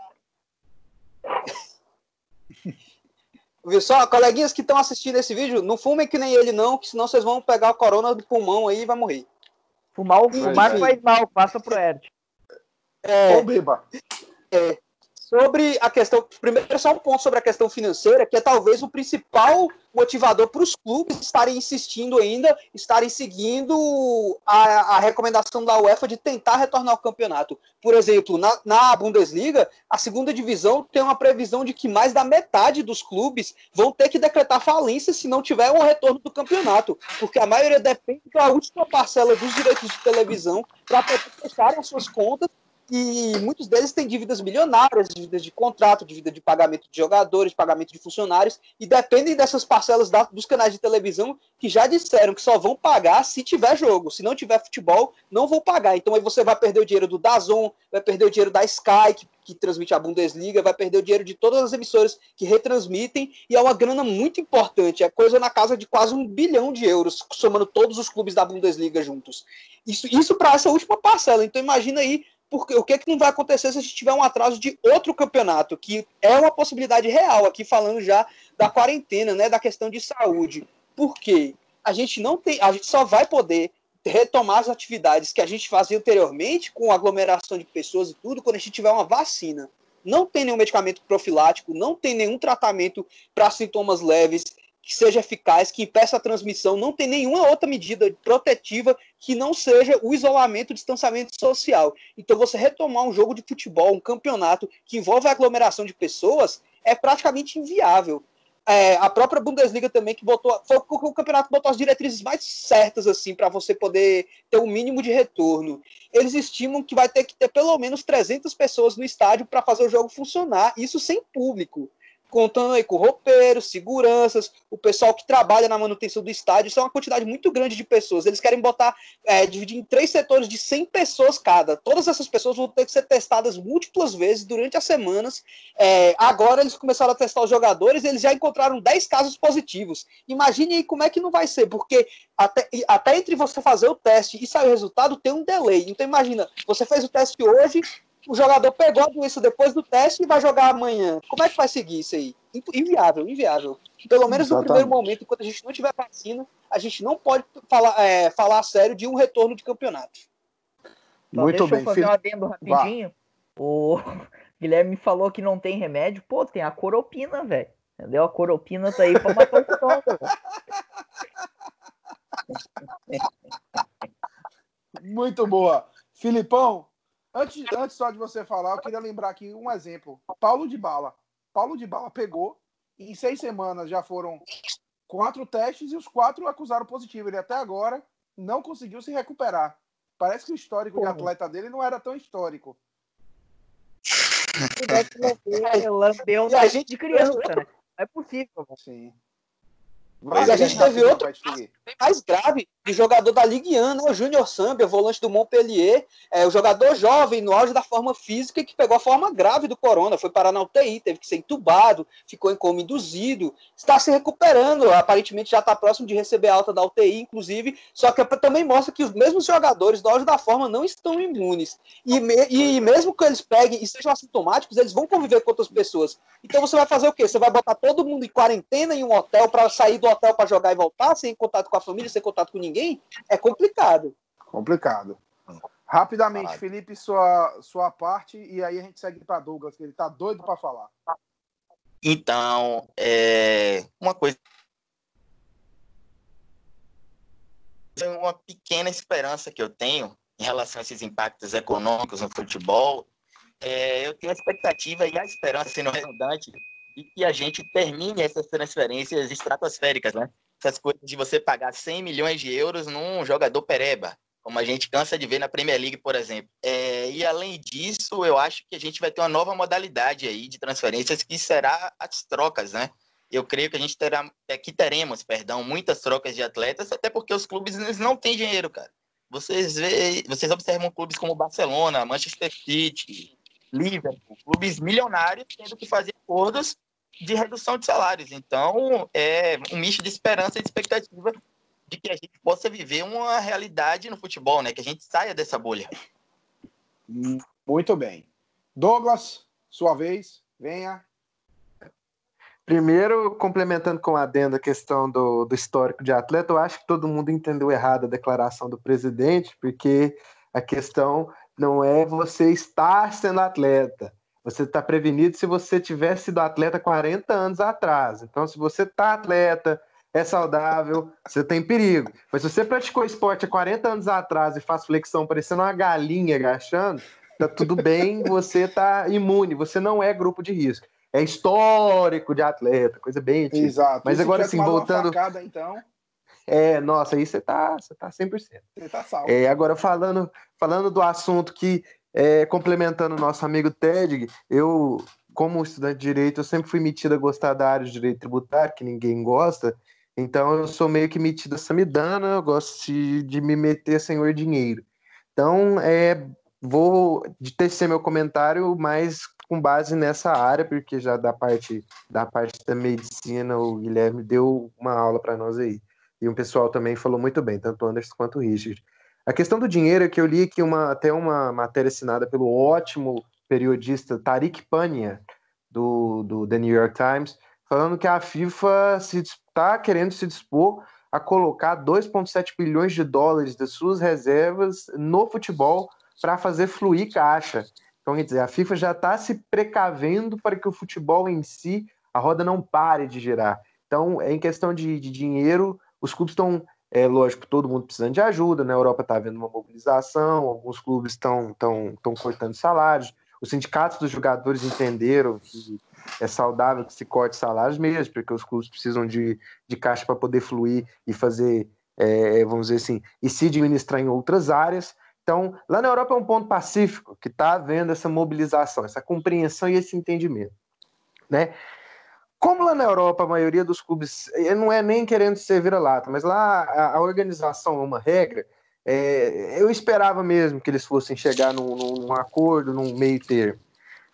Speaker 5: Viu só, coleguinhas que estão assistindo esse vídeo, não fumem que nem ele não, que senão vocês vão pegar o corona do pulmão aí e vai morrer.
Speaker 6: Fumar, o- fumar faz mal, passa pro Erd.
Speaker 5: É,
Speaker 1: Ou beba.
Speaker 5: Sobre a questão, primeiro só um ponto sobre a questão financeira, que é talvez o principal motivador para os clubes estarem insistindo ainda, estarem seguindo a, a recomendação da UEFA de tentar retornar ao campeonato. Por exemplo, na, na Bundesliga, a segunda divisão tem uma previsão de que mais da metade dos clubes vão ter que decretar falência se não tiver um retorno do campeonato, porque a maioria depende da última parcela dos direitos de televisão para fecharem as suas contas e muitos deles têm dívidas milionárias, dívidas de contrato, dívida de pagamento de jogadores, pagamento de funcionários, e dependem dessas parcelas da- dos canais de televisão que já disseram que só vão pagar se tiver jogo. Se não tiver futebol, não vão pagar. Então aí você vai perder o dinheiro do Dazon, vai perder o dinheiro da Sky, que, que transmite a Bundesliga, vai perder o dinheiro de todas as emissoras que retransmitem, e é uma grana muito importante, é coisa na casa de quase um bilhão de euros, somando todos os clubes da Bundesliga juntos. Isso, isso para essa última parcela. Então imagina aí porque o que, é que não vai acontecer se a gente tiver um atraso de outro campeonato, que é uma possibilidade real, aqui falando já da quarentena, né, da questão de saúde. Por quê? A gente não tem, a gente só vai poder retomar as atividades que a gente fazia anteriormente, com aglomeração de pessoas e tudo, quando a gente tiver uma vacina. Não tem nenhum medicamento profilático, não tem nenhum tratamento para sintomas leves que seja eficaz, que impeça a transmissão, não tem nenhuma outra medida protetiva que não seja o isolamento, o distanciamento social. Então, você retomar um jogo de futebol, um campeonato que envolve a aglomeração de pessoas, é praticamente inviável. É, a própria Bundesliga também que botou, foi o campeonato botou as diretrizes mais certas assim para você poder ter o um mínimo de retorno. Eles estimam que vai ter que ter pelo menos 300 pessoas no estádio para fazer o jogo funcionar, isso sem público contando aí com roupeiros, seguranças, o pessoal que trabalha na manutenção do estádio, isso é uma quantidade muito grande de pessoas. Eles querem botar, é, dividir em três setores de 100 pessoas cada. Todas essas pessoas vão ter que ser testadas múltiplas vezes durante as semanas. É, agora eles começaram a testar os jogadores, eles já encontraram 10 casos positivos. Imagine aí como é que não vai ser, porque até, até entre você fazer o teste e sair o resultado tem um delay. Então imagina, você fez o teste hoje, o jogador pegou a doença depois do teste e vai jogar amanhã. Como é que vai seguir isso aí? Inviável, inviável. Pelo menos no
Speaker 1: Exatamente.
Speaker 5: primeiro momento, enquanto a gente não tiver vacina, a gente não pode falar, é, falar a sério de um retorno de campeonato.
Speaker 6: Só
Speaker 1: Muito
Speaker 6: deixa
Speaker 1: bem,
Speaker 6: eu fazer
Speaker 1: Felipe.
Speaker 6: um adendo rapidinho. O Guilherme falou que não tem remédio. Pô, tem a coropina, velho. Entendeu? A coropina tá aí pra matar o velho.
Speaker 1: Muito boa. Filipão, antes, antes só de você falar, eu queria lembrar aqui um exemplo. Paulo de Bala. Paulo de Bala pegou, em seis semanas já foram quatro testes e os quatro acusaram positivo. Ele até agora não conseguiu se recuperar. Parece que o histórico de
Speaker 6: Porra.
Speaker 1: atleta dele não era tão histórico.
Speaker 6: É, Lambeu um
Speaker 5: E a
Speaker 6: nariz
Speaker 5: gente-
Speaker 6: de criança, né? Não é possível.
Speaker 1: Sim.
Speaker 5: Mas a gente teve outro- mais grave de jogador da Ligue 1, né? o Júnior Sambia, volante do Montpellier, é o jogador jovem, no auge da forma física, que pegou a forma grave do corona, foi parar na UTI, teve que ser entubado, ficou em coma induzido, está se recuperando, aparentemente já está próximo de receber alta da UTI, inclusive, só que também mostra que os mesmos jogadores no auge da forma não estão imunes. E, me- e mesmo que eles peguem e sejam assintomáticos, eles vão conviver com outras pessoas. Então você vai fazer o quê? Você vai botar todo mundo em quarentena em um hotel para sair do hotel para jogar e voltar, sem contato com a família, sem contato com ninguém? É complicado.
Speaker 1: Complicado. Rapidamente. Felipe, sua, sua parte, e aí a gente segue para Douglas, que ele tá doido para falar.
Speaker 4: Então, é, uma coisa. Uma pequena esperança que eu tenho em relação a esses impactos econômicos no futebol, é, eu tenho a expectativa e a esperança, sendo redundante, de que a gente termine essas transferências estratosféricas, né? Essas coisas de você pagar 100 milhões de euros num jogador pereba, como a gente cansa de ver na Premier League, por exemplo. É, e além disso, eu acho que a gente vai ter uma nova modalidade aí de transferências que será as trocas, né? Eu creio que a gente terá, é, que teremos, perdão, muitas trocas de atletas, até porque os clubes não têm dinheiro, cara. Vocês vê, vocês observam clubes como Barcelona, Manchester City, Liverpool, clubes milionários tendo que fazer acordos de redução de salários. Então, é um misto de esperança e de expectativa de que a gente possa viver uma realidade no futebol, né? Que a gente saia dessa bolha.
Speaker 1: Muito bem. Douglas, sua vez, venha.
Speaker 3: Primeiro, complementando com a adenda a questão do, do histórico de atleta, eu acho que todo mundo entendeu errado a declaração do presidente, porque a questão não é você estar sendo atleta. Você está prevenido se você tivesse sido atleta 40 anos atrás. Então, se você está atleta, é saudável, você tem perigo. Mas se você praticou esporte há 40 anos atrás e faz flexão parecendo uma galinha agachando, tá tudo bem, você tá imune, você não é grupo de risco é histórico de atleta, coisa bem
Speaker 1: antiga. Exato.
Speaker 3: Mas agora assim, voltando.
Speaker 1: Facada, então...
Speaker 3: É, nossa, aí você tá, você tá 100%.
Speaker 1: Você tá salvo.
Speaker 3: É, agora falando, falando do assunto que é, complementando o nosso amigo Ted, eu como estudante de direito, eu sempre fui metido a gostar da área de direito tributário, que ninguém gosta. Então eu sou meio que metido a samidana, eu gosto de, de me meter senhor dinheiro. Então, é, vou tecer meu comentário mais com base nessa área, porque já da parte da parte da medicina o Guilherme deu uma aula para nós aí. E o pessoal também falou muito bem, tanto o Anderson quanto o Richard. A questão do dinheiro é que eu li aqui uma, até uma matéria assinada pelo ótimo periodista Tariq Pania, do, do The New York Times, falando que a FIFA está querendo se dispor a colocar 2,7 bilhões de dólares das suas reservas no futebol para fazer fluir caixa. Então, quer dizer, a FIFA já está se precavendo para que o futebol em si, a roda não pare de girar. Então, em questão de, de dinheiro, os clubes estão, é lógico, todo mundo precisando de ajuda. Na Europa está havendo uma mobilização, alguns clubes estão cortando salários. Os sindicatos dos jogadores entenderam que é saudável que se corte salários mesmo, porque os clubes precisam de, de caixa para poder fluir e fazer, é, vamos dizer assim, e se administrar em outras áreas. Então, lá na Europa é um ponto pacífico que está havendo essa mobilização, essa compreensão e esse entendimento. Né? Como lá na Europa a maioria dos clubes não é nem querendo ser vira-lata, mas lá a, a, organização é uma regra, é, eu esperava mesmo que eles fossem chegar num, num acordo, num meio termo.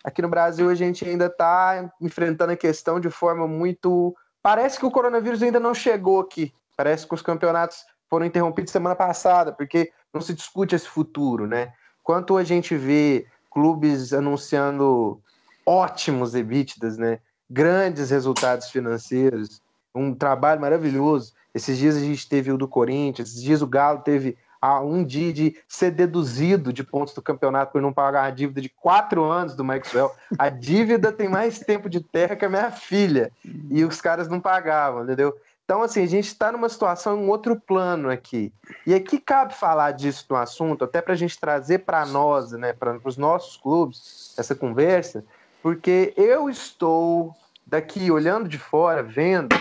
Speaker 3: Aqui no Brasil a gente ainda está enfrentando a questão de forma muito. Parece que o coronavírus ainda não chegou aqui. Parece que os campeonatos foram interrompidos semana passada, porque não se discute esse futuro, né? Quanto a gente vê clubes anunciando ótimos EBITDAs, né? Grandes resultados financeiros, um trabalho maravilhoso. Esses dias a gente teve o do Corinthians, esses dias o Galo teve a um dia de ser deduzido de pontos do campeonato por não pagar a dívida de quatro anos do Maxwell. A dívida tem mais tempo de terra que a minha filha. E os caras não pagavam, entendeu? Então, assim, a gente está numa situação, um outro plano aqui. E aqui cabe falar disso no assunto, até para a gente trazer para nós, né, para os nossos clubes, essa conversa, porque eu estou daqui olhando de fora, vendo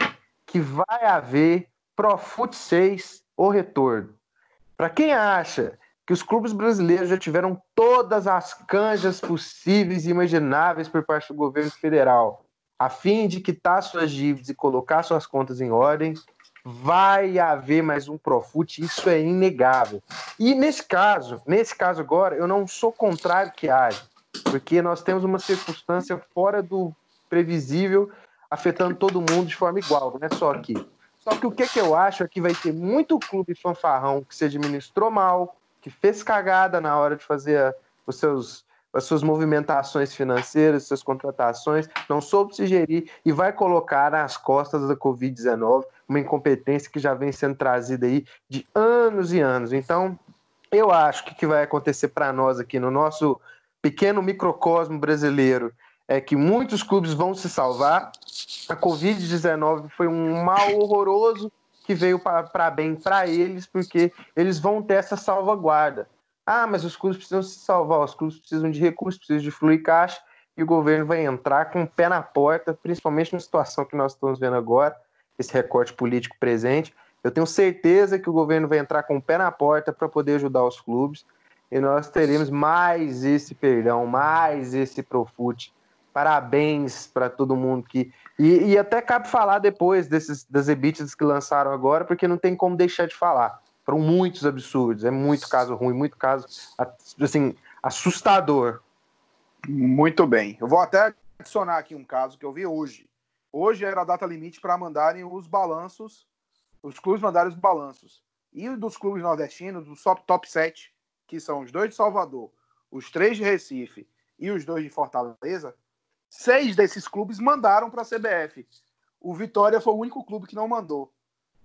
Speaker 3: que vai haver Profut 6 o retorno. Para quem acha que os clubes brasileiros já tiveram todas as canjas possíveis e imagináveis por parte do governo federal a fim de quitar suas dívidas e colocar suas contas em ordem, vai haver mais um Profut, isso é inegável. E nesse caso, nesse caso agora, eu não sou contrário que haja, porque nós temos uma circunstância fora do previsível, afetando todo mundo de forma igual, não é só aqui. Só que o que, que eu acho é que vai ter muito clube fanfarrão que se administrou mal, que fez cagada na hora de fazer os seus as suas movimentações financeiras, suas contratações, não soube se gerir e vai colocar nas costas da Covid-19 uma incompetência que já vem sendo trazida aí de anos e anos. Então, eu acho que o que vai acontecer para nós aqui no nosso pequeno microcosmo brasileiro é que muitos clubes vão se salvar. A Covid-19 foi um mal horroroso que veio para bem para eles, porque eles vão ter essa salvaguarda. Ah, mas os clubes precisam se salvar, os clubes precisam de recursos, precisam de fluir caixa, e o governo vai entrar com o pé na porta, principalmente na situação que nós estamos vendo agora, esse recorte político presente. Eu tenho certeza que o governo vai entrar com o pé na porta para poder ajudar os clubes, e nós teremos mais esse perdão, mais esse profute. Parabéns para todo mundo que. E, e, até cabe falar depois desses, das EBITDAs que lançaram agora, porque não tem como deixar de falar. Foram muitos absurdos, é muito caso ruim, muito caso assim, assustador.
Speaker 1: Muito bem. Eu vou até adicionar aqui um caso que eu vi hoje. hoje era a data limite para mandarem os balanços, os clubes mandarem os balanços. E dos clubes nordestinos, do top, top 7, que são os dois de Salvador, os três de Recife e os dois de Fortaleza, seis desses clubes mandaram para a CBF. O Vitória foi o único clube que não mandou.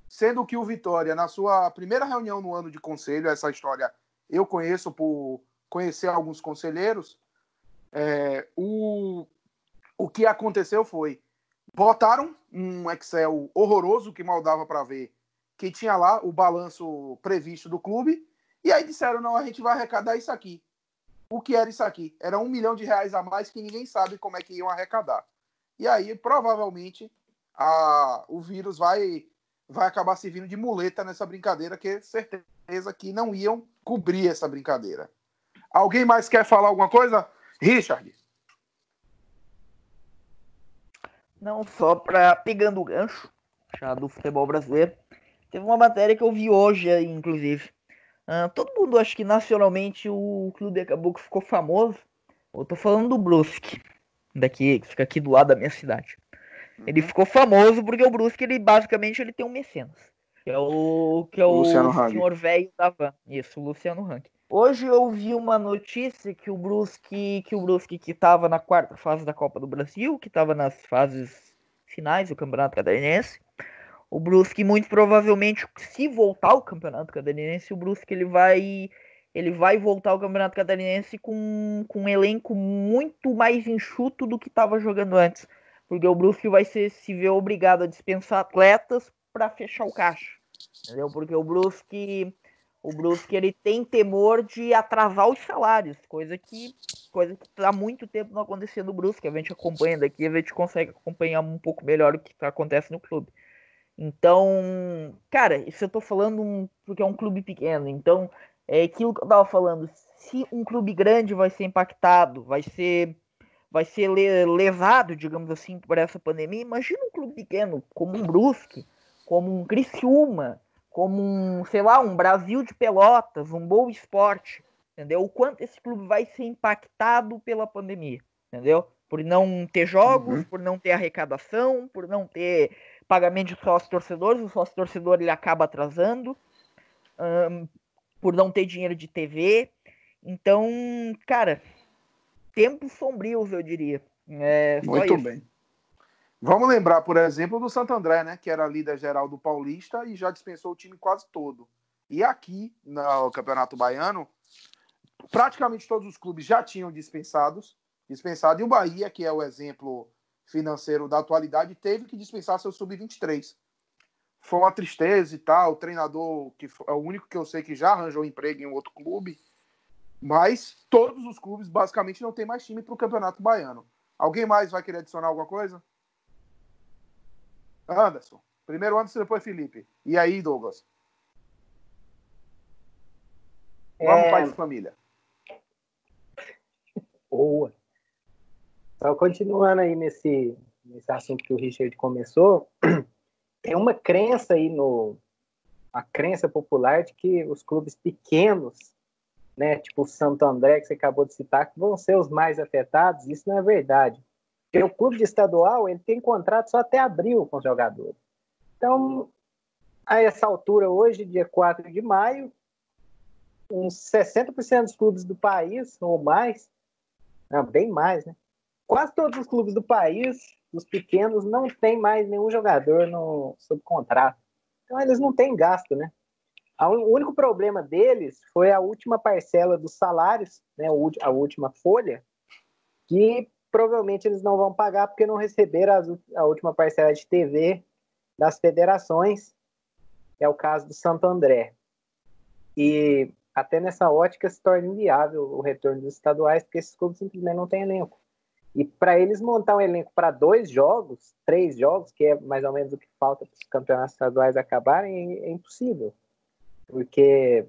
Speaker 1: Sendo que o Vitória, na sua primeira reunião no ano de conselho, essa história eu conheço por conhecer alguns conselheiros, é, o, o que aconteceu foi botaram um Excel horroroso que mal dava para ver, que tinha lá o balanço previsto do clube, e aí disseram: não, a gente vai arrecadar isso aqui. O que era isso aqui? Era um milhão de reais a mais que ninguém sabe como é que iam arrecadar. E aí, provavelmente, a, o vírus vai, vai acabar servindo de muleta nessa brincadeira, que certeza que não iam cobrir essa brincadeira. Alguém mais quer falar alguma coisa? Richard.
Speaker 6: Não, só para pegando o gancho já do futebol brasileiro. Teve uma matéria que eu vi hoje, inclusive. Uh, todo mundo acha que nacionalmente o clube acabou que ficou famoso. Eu tô falando do Brusque, daqui, que fica aqui do lado da minha cidade. Ele uhum. ficou famoso porque o Brusque, ele basicamente ele tem um mecenas. Que é o, que é o senhor velho da van. Isso, o Luciano Rank. Hoje eu vi uma notícia que o Brusque, que o Brusque que estava na quarta fase da Copa do Brasil, que estava nas fases finais do Campeonato Catarinense, o Brusque muito provavelmente, se voltar ao Campeonato Catarinense, o Brusque ele vai ele vai voltar ao Campeonato Catarinense com, com um elenco muito mais enxuto do que estava jogando antes, porque o Brusque vai ser, se ver obrigado a dispensar atletas para fechar o caixa, entendeu? Porque o Brusque o Brusque ele tem temor de atrasar os salários, coisa que coisa que há muito tempo não acontecia no Brusque. A gente acompanha daqui, a gente consegue acompanhar um pouco melhor o que acontece no clube. Então, cara, isso eu tô falando um, porque é um clube pequeno. Então, é aquilo que eu tava falando. Se um clube grande vai ser impactado, vai ser vai ser levado, digamos assim, por essa pandemia, imagina um clube pequeno como um Brusque, como um Criciúma, como um, sei lá, um Brasil de Pelotas, um Boa Esporte, entendeu? O quanto esse clube vai ser impactado pela pandemia, entendeu? Por não ter jogos, uhum. por não ter arrecadação, por não ter pagamento de sócios torcedores, o sócio torcedor ele acaba atrasando, um, por não ter dinheiro de TV. Então, cara, tempos sombrios, eu diria. É,
Speaker 1: Muito isso. bem. Vamos lembrar, por exemplo, do Santo André, né, que era líder geral do Paulista e já dispensou o time quase todo. E aqui, no Campeonato Baiano, praticamente todos os clubes já tinham dispensados, dispensado, e o Bahia, que é o exemplo financeiro da atualidade, teve que dispensar seu sub-23. Foi uma tristeza e tal, o treinador, que é o único que eu sei que já arranjou emprego em outro clube, mas todos os clubes basicamente não tem mais time para o Campeonato Baiano. Alguém mais vai querer adicionar alguma coisa? Anderson. Primeiro Anderson, depois Felipe. E aí, Douglas? Vamos, é... pai de família.
Speaker 2: Boa. Só continuando aí nesse, nesse assunto que o Richard começou, tem uma crença aí no. A crença popular de que os clubes pequenos, né, tipo o Santo André, que você acabou de citar, que vão ser os mais afetados. Isso não é verdade. Porque o clube estadual ele tem contrato só até abril com os jogadores. Então, a essa altura, hoje, dia 4 de maio, uns 60% dos clubes do país, ou mais, não, bem mais, né? Quase todos os clubes do país, os pequenos, não tem mais nenhum jogador no, sob contrato. Então, eles não têm gasto, né? O único problema deles foi a última parcela dos salários, né, a última folha, que provavelmente eles não vão pagar porque não receberam as, a última parcela de TV das federações. É o caso do Santo André. E até nessa ótica se torna inviável o retorno dos estaduais, porque esses clubes simplesmente não têm elenco. E para eles montar um elenco para dois jogos, três jogos, que é mais ou menos o que falta para os campeonatos estaduais acabarem, é, é impossível. Porque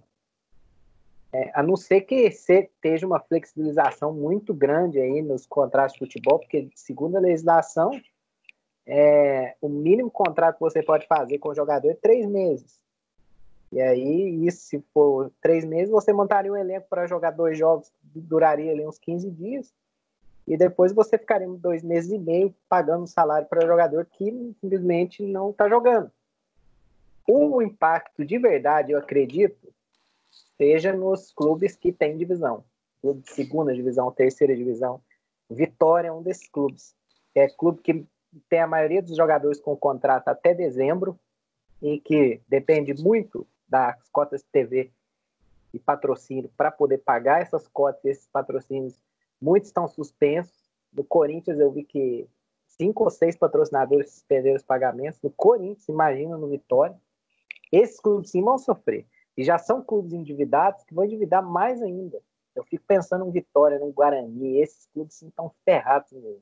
Speaker 2: é, a não ser que você esteja uma flexibilização muito grande aí nos contratos de futebol, porque segundo a legislação, é, o mínimo contrato que você pode fazer com o jogador é três meses. E aí, isso, se for três meses, você montaria um elenco para jogar dois jogos, duraria ali uns 15 dias. E depois você ficaria dois meses e meio pagando salário para jogador que simplesmente não está jogando. O impacto de verdade, eu acredito, seja nos clubes que têm divisão. Clube de segunda divisão, terceira divisão. Vitória é um desses clubes. É clube que tem a maioria dos jogadores com contrato até dezembro e que depende muito das cotas de TV e patrocínio para poder pagar essas cotas esses patrocínios muitos estão suspensos. No Corinthians, eu vi que cinco ou seis patrocinadores suspenderam os pagamentos. No Corinthians, imagina no Vitória. Esses clubes sim vão sofrer. E já são clubes endividados que vão endividar mais ainda. Eu fico pensando em Vitória, no Guarani. Esses clubes sim estão ferrados mesmo.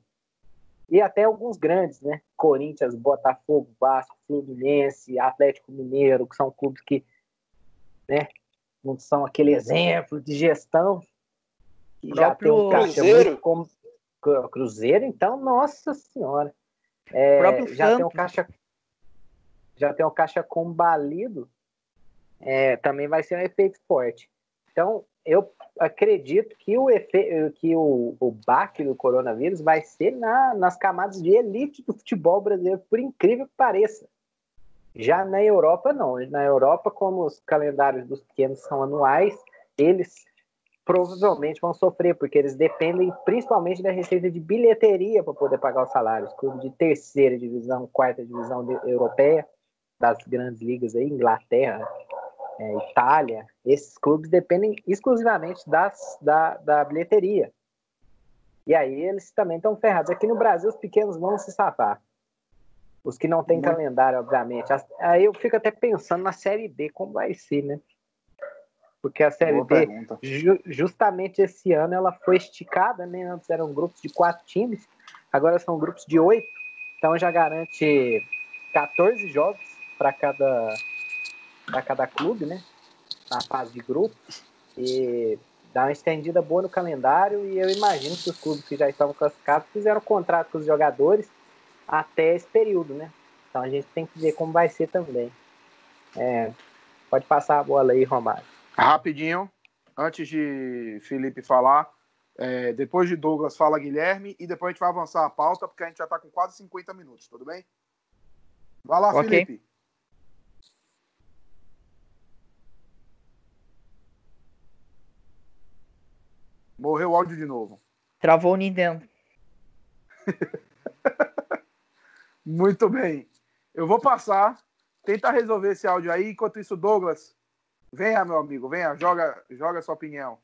Speaker 2: E até alguns grandes, né? Corinthians, Botafogo, Vasco, Fluminense, Atlético Mineiro, que são clubes que né, não são aquele exemplo de gestão,
Speaker 6: que já tem um
Speaker 2: caixa Cruzeiro. muito como Cruzeiro, então, nossa senhora. É, já Santos. tem um caixa já tem um caixa combalido, é, também vai ser um efeito forte. Então, eu acredito que o efe, que o, o baque do coronavírus vai ser na, nas camadas de elite do futebol brasileiro, por incrível que pareça. Já na Europa, não. Na Europa, como os calendários dos pequenos são anuais, eles provavelmente vão sofrer, porque eles dependem principalmente da receita de bilheteria para poder pagar os salários. Clube de terceira divisão, quarta divisão de, europeia, das grandes ligas aí, Inglaterra, é, Itália, esses clubes dependem exclusivamente das, da, da bilheteria. E aí eles também estão ferrados. Aqui no Brasil, os pequenos vão se safar. Os que não têm calendário, obviamente. Aí eu fico até pensando na Série B, como vai ser, né? Porque a Série B, ju justamente esse ano, ela foi esticada, né? Antes eram grupos de quatro times, agora são grupos de oito, então já garante 14 jogos para cada, cada clube, né? Na fase de grupo, e dá uma estendida boa no calendário, e eu imagino que os clubes que já estavam classificados fizeram contrato com os jogadores até esse período, né? Então a gente tem que ver como vai ser também. É, pode passar a bola aí, Romário.
Speaker 1: Rapidinho, antes de Felipe falar, é, depois de Douglas fala Guilherme e depois a gente vai avançar a pauta, porque a gente já está com quase 50 minutos, tudo bem? Vai lá, okay. Felipe. Morreu o áudio de novo.
Speaker 6: Travou o Nintendo.
Speaker 1: Muito bem. Eu vou passar, tentar resolver esse áudio aí. Enquanto isso, Douglas, Venha, meu amigo, venha, joga, joga sua opinião.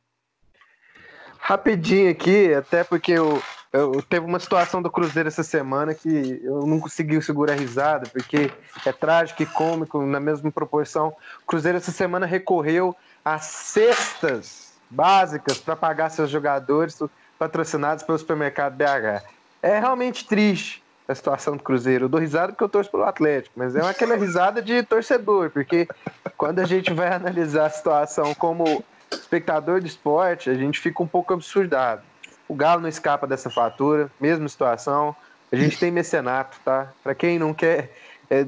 Speaker 3: Rapidinho aqui, até porque eu, eu teve uma situação do Cruzeiro essa semana que eu não consegui segurar a risada, porque é trágico e cômico na mesma proporção. O Cruzeiro essa semana recorreu a cestas básicas para pagar seus jogadores patrocinados pelo supermercado BH. É realmente triste a situação do Cruzeiro. Eu dou risada porque eu torço pelo Atlético, mas é aquela risada de torcedor, porque quando a gente vai analisar a situação como espectador de esporte, a gente fica um pouco absurdado. O Galo não escapa dessa fatura, mesma situação. A gente tem mecenato, tá? Para quem não quer é,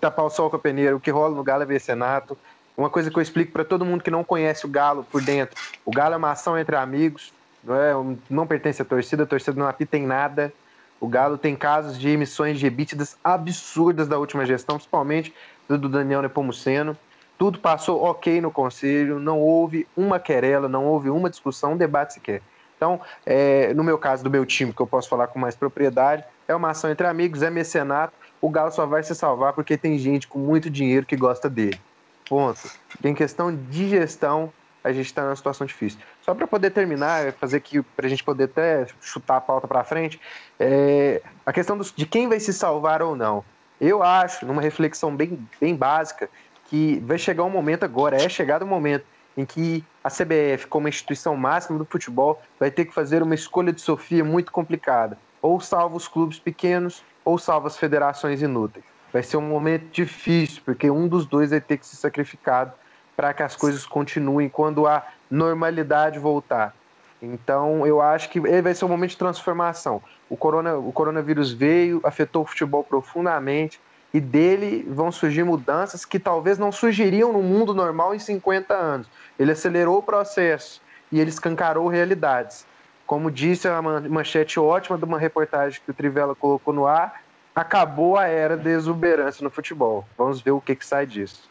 Speaker 3: tapar o sol com a peneira, o que rola no Galo é mecenato. Uma coisa que eu explico para todo mundo que não conhece o Galo por dentro: o Galo é uma ação entre amigos, não, é, não pertence à torcida, a torcida não apita em nada o Galo tem casos de emissões de ebítidas absurdas da última gestão, principalmente do Daniel Nepomuceno. Tudo passou ok no conselho, não houve uma querela, não houve uma discussão, um debate sequer. Então, é, no meu caso, do meu time, que eu posso falar com mais propriedade, é uma ação entre amigos, é mecenato. O Galo só vai se salvar porque tem gente com muito dinheiro que gosta dele. Ponto. Em questão de gestão, a gente está numa situação difícil. Só para poder terminar, fazer aqui, para a gente poder até chutar a pauta para frente, é, a questão dos, de quem vai se salvar ou não. Eu acho, numa reflexão bem, bem básica, que vai chegar um momento agora, é chegado o um momento em que a CBF, como instituição máxima do futebol, vai ter que fazer uma escolha de Sofia muito complicada. Ou salva os clubes pequenos, ou salva as federações inúteis. Vai ser um momento difícil, porque um dos dois vai ter que ser sacrificado para que as coisas continuem quando a normalidade voltar. Então, eu acho que ele vai ser um momento de transformação. O, corona, o coronavírus veio, afetou o futebol profundamente, e dele vão surgir mudanças que talvez não surgiriam no mundo normal em 50 anos. Ele acelerou o processo e ele escancarou realidades. como disse a manchete ótima de uma reportagem que o Trivela colocou no ar, acabou a era de exuberância no futebol. Vamos ver o que, que sai disso.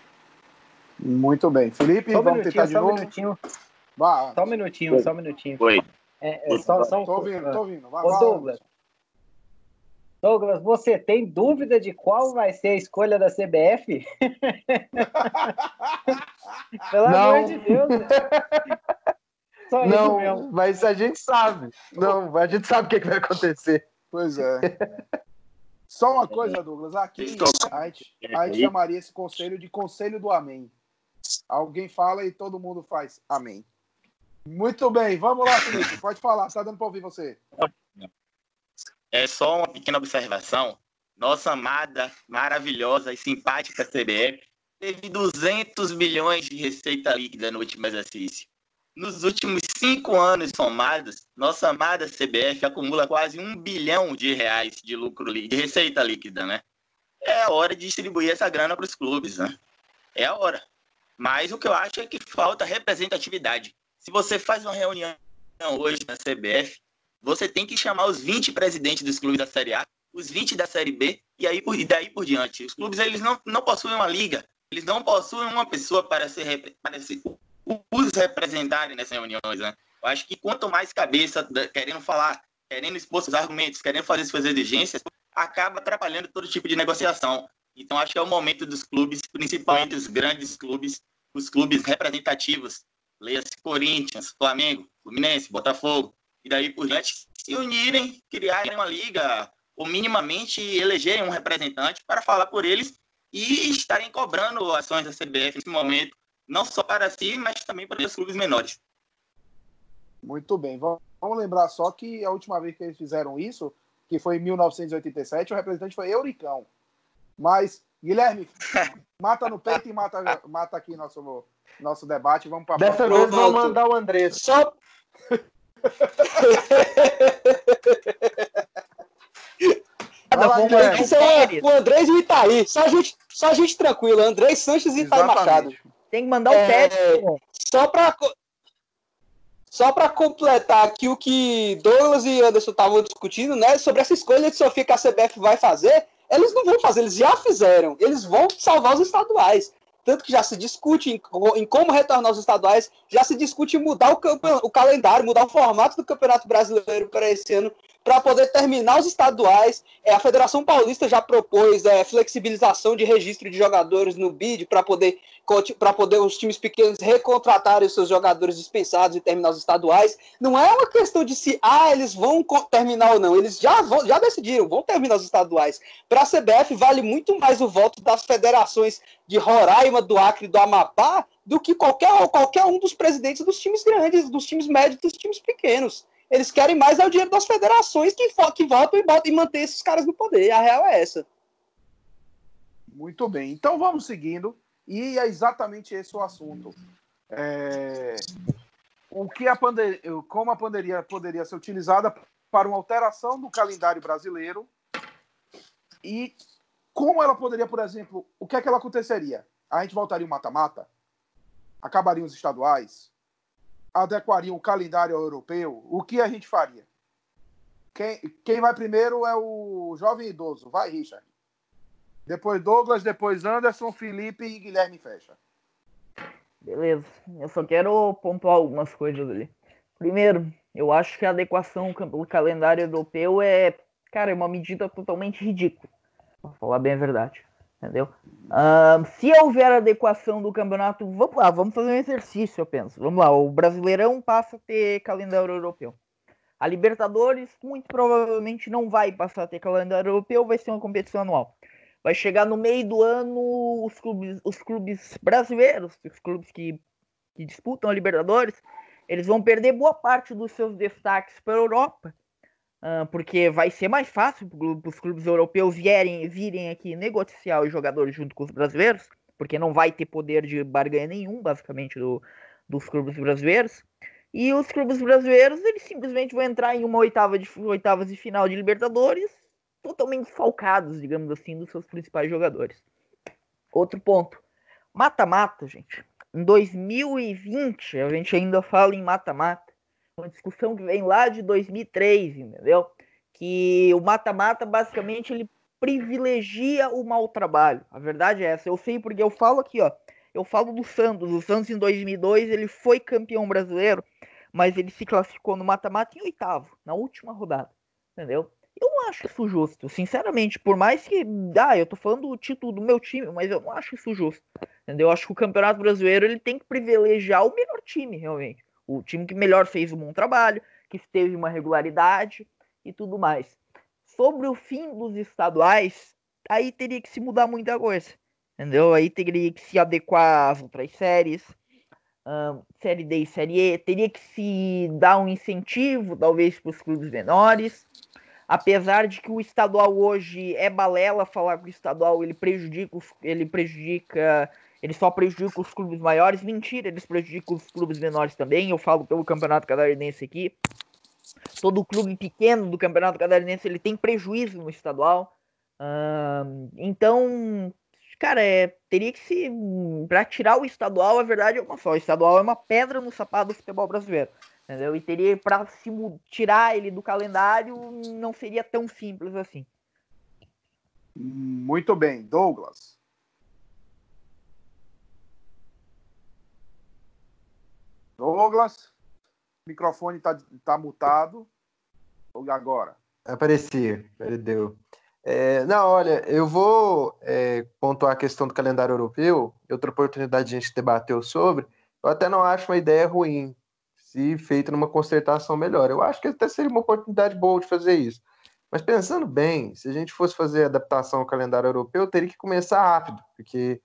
Speaker 1: Muito bem. Felipe, só vamos tentar de
Speaker 2: só
Speaker 1: novo?
Speaker 2: Um minutinho. Vá. Só um minutinho, só um minutinho.
Speaker 4: Oi.
Speaker 2: É, é só, só um...
Speaker 1: Tô ouvindo, tô ouvindo. Vai,
Speaker 2: Ô,
Speaker 1: vai,
Speaker 2: Douglas. Douglas, você tem dúvida de qual vai ser a escolha da CBF? Pelo
Speaker 3: Não.
Speaker 2: amor de Deus. né? Só isso
Speaker 3: Não,
Speaker 2: mesmo.
Speaker 3: mas a gente sabe. Não, a gente sabe o que, que vai acontecer.
Speaker 1: Pois é. Só uma coisa, Douglas. Aqui a gente, a gente chamaria esse conselho de conselho do Amém. Alguém fala e todo mundo faz Amém. Muito bem, vamos lá, Felipe. Pode falar, tá dando para ouvir você.
Speaker 4: É só uma pequena observação. Nossa amada, maravilhosa e simpática CBF teve 200 milhões de receita líquida no último exercício. Nos últimos cinco anos somados, nossa amada CBF acumula quase um bilhão de reais de lucro de receita líquida, né? É a hora de distribuir essa grana para os clubes, né? É a hora. Mas o que eu acho é que falta representatividade. Se você faz uma reunião hoje na CBF, você tem que chamar os 20 presidentes dos clubes da Série A, os 20 da Série B e aí por, e daí por diante. Os clubes eles não, não possuem uma liga, eles não possuem uma pessoa para, ser, para os representarem nessas reuniões. Né? Eu acho que quanto mais cabeça querendo falar, querendo expor seus argumentos, querendo fazer suas exigências, acaba atrapalhando todo tipo de negociação. Então acho que é o momento dos clubes, principalmente os grandes clubes, os clubes representativos, leia-se Corinthians, Flamengo, Fluminense, Botafogo, e daí por diante, se unirem, criarem uma liga, ou minimamente elegerem um representante para falar por eles e estarem cobrando ações da CBF nesse momento, não só para si, mas também para os clubes menores.
Speaker 1: Muito bem. Vamos lembrar só que a última vez que eles fizeram isso, que foi em 1987, o representante foi Euricão. Mas, Guilherme, mata no peito e mata, mata aqui nosso, nosso debate. Vamos para
Speaker 3: Dessa vez vamos mandar o Andrés.
Speaker 5: Só.
Speaker 1: Lá,
Speaker 5: é o Andrés e o Itaí. Só gente, só gente tranquila. Andrés Sanches e Itaí Machado.
Speaker 6: Tem que mandar o
Speaker 5: É,
Speaker 6: teste. pô.
Speaker 5: Só para só para completar aqui o que Douglas e Anderson estavam discutindo, né, sobre essa escolha de Sofia que a CBF vai fazer, eles não vão fazer, eles já fizeram. Eles vão salvar os estaduais. Tanto que já se discute em, em como retornar os estaduais, já se discute em mudar o, o calendário, mudar o formato do Campeonato Brasileiro para esse ano, para poder terminar os estaduais. É, a Federação Paulista já propôs é, flexibilização de registro de jogadores no BID para poder poder os times pequenos recontratarem os seus jogadores dispensados e terminar os estaduais. Não é uma questão de se ah, eles vão terminar ou não. Eles já, vão, já decidiram, vão terminar os estaduais. Para a CBF, vale muito mais o voto das federações de Roraima, do Acre do Amapá do que qualquer, qualquer um dos presidentes dos times grandes, dos times médios, dos times pequenos. Eles querem mais é o dinheiro das federações que, que votam e, e mantêm esses caras no poder. A real é essa.
Speaker 1: Muito bem. Então vamos seguindo. E é exatamente esse o assunto. É, O que a. Como a pandemia poderia ser utilizada para uma alteração do calendário brasileiro e como ela poderia, por exemplo, o que é que ela aconteceria? A gente voltaria o mata-mata? Acabariam os estaduais? Adequaria o calendário europeu? O que a gente faria? Quem, quem vai primeiro é o jovem idoso. Vai, Richard. Depois Douglas, depois Anderson, Felipe e Guilherme fecha.
Speaker 6: Beleza. Eu só quero pontuar algumas coisas ali. Primeiro, eu acho que a adequação do calendário europeu é, cara, é uma medida totalmente ridícula. Pra falar bem a verdade. Entendeu? Ahn, se houver adequação do campeonato, vamos lá, vamos fazer um exercício, eu penso. Vamos lá, o Brasileirão passa a ter calendário europeu. A Libertadores, muito provavelmente, não vai passar a ter calendário europeu, vai ser uma competição anual. Vai chegar no meio do ano os clubes, os clubes brasileiros, os clubes que, que disputam a Libertadores, eles vão perder boa parte dos seus destaques para a Europa, porque vai ser mais fácil para os clubes europeus vierem, virem aqui negociar os jogadores junto com os brasileiros, porque não vai ter poder de barganha nenhum, basicamente, do, dos clubes brasileiros. E os clubes brasileiros, eles simplesmente vão entrar em uma oitava de, oitavas de final de Libertadores totalmente falcados, digamos assim, dos seus principais jogadores. Outro ponto. Mata-mata, gente. Em 2020, a gente ainda fala em mata-mata. Uma discussão que vem lá de 2003, entendeu? Que o mata-mata, basicamente, ele privilegia o mau trabalho. A verdade é essa. Eu sei porque eu falo aqui, ó. Eu falo do Santos. O Santos, em 2002, ele foi campeão brasileiro, mas ele se classificou no mata-mata em oitavo, na última rodada. Entendeu? Eu não acho isso justo, sinceramente. Por mais que. Ah, eu tô falando do título do meu time, mas eu não acho isso justo. Entendeu? Eu acho que o Campeonato Brasileiro ele tem que privilegiar o melhor time, realmente. O time que melhor fez um bom trabalho, que teve uma regularidade e tudo mais. Sobre o fim dos estaduais, aí teria que se mudar muita coisa. Entendeu? Aí teria que se adequar às outras séries. Um, série D e Série E. Teria que se dar um incentivo, talvez, para os clubes menores apesar de que o estadual hoje é balela falar que o estadual ele prejudica ele prejudica ele só prejudica os clubes maiores mentira eles prejudicam os clubes menores também eu falo pelo campeonato catarinense aqui todo clube pequeno do campeonato catarinense ele tem prejuízo no estadual então cara é, teria que se para tirar o estadual a verdade é uma só o estadual é uma pedra no sapato do futebol brasileiro Entendeu? E teria para tirar ele do calendário não seria tão simples assim.
Speaker 1: Muito bem, Douglas. Douglas, o microfone está tá mutado. Agora.
Speaker 3: Apareci, perdeu. É, não, olha, eu vou é, pontuar a questão do calendário europeu, outra oportunidade de a gente debateu sobre. Eu até não acho uma ideia ruim, se feito numa concertação melhor. Eu acho que até seria uma oportunidade boa de fazer isso. Mas pensando bem, se a gente fosse fazer adaptação ao calendário europeu, teria que começar rápido, porque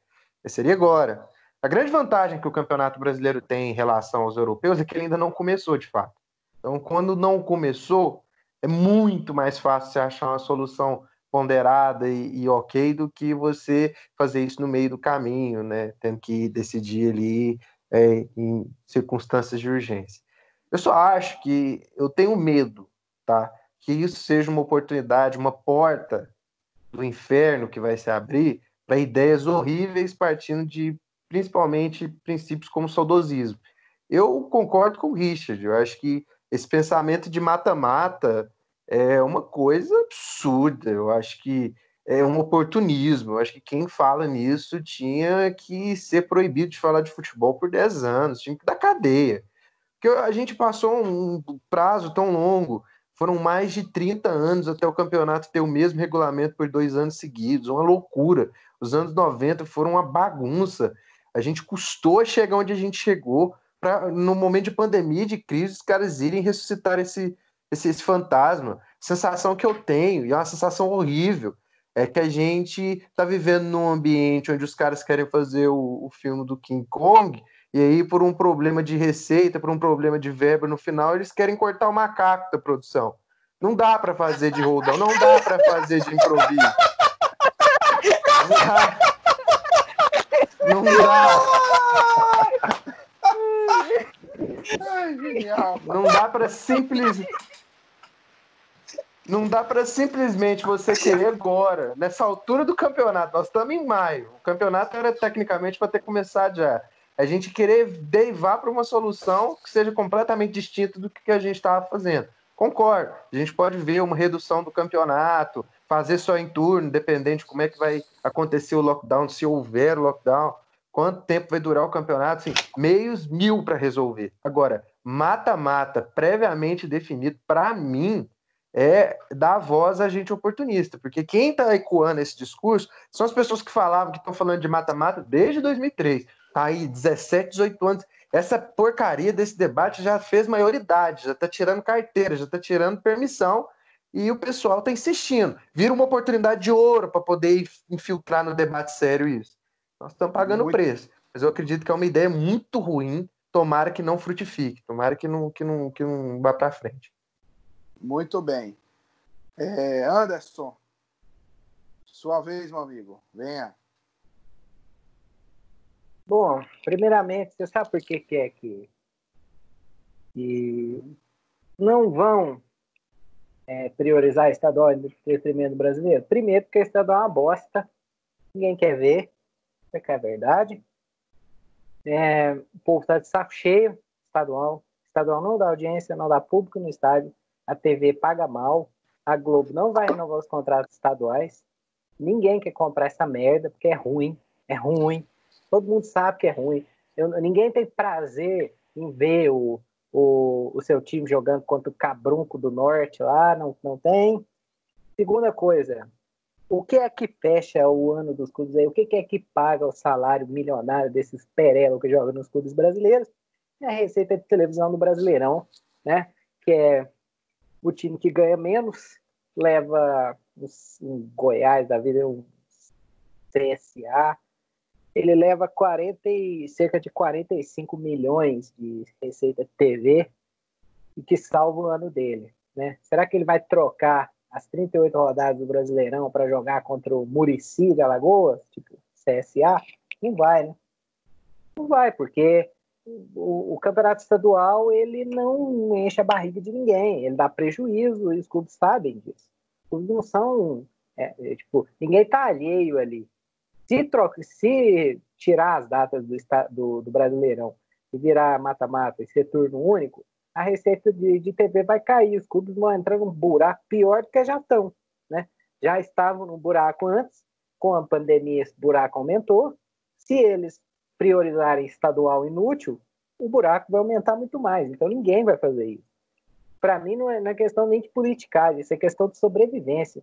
Speaker 3: seria agora. A grande vantagem que o Campeonato Brasileiro tem em relação aos europeus é que ele ainda não começou de fato. Então, quando não começou, é muito mais fácil você achar uma solução ponderada e, e, ok do que você fazer isso no meio do caminho, né? Tendo que decidir ali é, em circunstâncias de urgência. Eu só acho que eu tenho medo, tá? Que isso seja uma oportunidade, uma porta do inferno que vai se abrir para ideias horríveis partindo de principalmente princípios como saudosismo. Eu concordo com o Richard, eu acho que esse pensamento de mata-mata é uma coisa absurda. Eu acho que é um oportunismo. Eu acho que quem fala nisso tinha que ser proibido de falar de futebol por 10 anos, tinha que dar cadeia. Porque a gente passou um prazo tão longo, foram mais de 30 anos até o campeonato ter o mesmo regulamento por dois anos seguidos, uma loucura. Os anos 90 foram uma bagunça. A gente custou chegar onde a gente chegou, para no momento de pandemia, de crise, os caras irem ressuscitar esse, esse, esse fantasma. Sensação que eu tenho, e é uma sensação horrível é que a gente está vivendo num ambiente onde os caras querem fazer o, o, filme do King Kong, e aí, por um problema de receita, por um problema de verba no final, eles querem cortar o macaco da produção. Não dá para fazer de roldão, não dá para fazer de improviso. Não dá. Não dá. Não dá para simplesmente não dá para simplesmente você querer agora, nessa altura do campeonato. Nós estamos em maio. O campeonato era tecnicamente para ter começado já. A gente querer derivar para uma solução que seja completamente distinta do que a gente estava fazendo. Concordo. A gente pode ver uma redução do campeonato, fazer só em turno, dependente de como é que vai acontecer o lockdown, se houver lockdown, quanto tempo vai durar o campeonato, assim, meios mil para resolver. Agora, mata-mata previamente definido, para mim, é dar voz a gente oportunista, porque quem está ecoando esse discurso são as pessoas que falavam que estão falando de mata-mata desde 2003, tá aí 17, 18 anos. Essa porcaria desse debate já fez maioridade, já está tirando carteira, já está tirando permissão e o pessoal está insistindo. Vira uma oportunidade de ouro para poder infiltrar no debate sério isso. Nós estamos pagando o preço, mas eu acredito que é uma ideia muito ruim. Tomara que não frutifique, tomara que não, que não, que não vá para frente.
Speaker 1: Muito bem. É, Anderson, sua vez, meu amigo. Venha.
Speaker 2: Bom, primeiramente, você sabe por que, que é que, que não vão é, priorizar estadual em detrimento brasileiro? Primeiro, porque estadual é uma bosta. Ninguém quer ver. Isso que é verdade. É, o povo está de saco cheio, estadual. Estadual não dá audiência, não dá público no estádio, a TV paga mal, a Globo não vai renovar os contratos estaduais, ninguém quer comprar essa merda porque é ruim, é ruim. Todo mundo sabe que é ruim. Eu, ninguém tem prazer em ver o, o, o seu time jogando contra o Cabrunco do Norte lá, não, não tem. Segunda coisa, o que é que fecha o ano dos clubes aí? O que é que paga o salário milionário desses perelos que jogam nos clubes brasileiros? É a receita de televisão do Brasileirão, né? Que é o time que ganha menos, leva um Goiás da vida, um CSA, ele leva 40 e, cerca de 45 milhões de receita de TV e que salva o ano dele. Né? Será que ele vai trocar as 38 rodadas do Brasileirão para jogar contra o Murici de Alagoas, tipo CSA? Não vai, né? Não vai, porque o, o, campeonato estadual ele não enche a barriga de ninguém, ele dá prejuízo e os clubes sabem disso. Os clubes não são, é, é, tipo, ninguém tá alheio ali. Se, troca, se tirar as datas do, do, do Brasileirão e virar mata-mata e ser turno único, a receita de, de TV vai cair, os clubes vão entrar num buraco pior do que já estão, né? Já estavam num buraco antes, com a pandemia esse buraco aumentou. Se eles priorizarem estadual inútil, o buraco vai aumentar muito mais. Então ninguém vai fazer isso. Para mim não é, não é questão nem de politicagem, isso é questão de sobrevivência.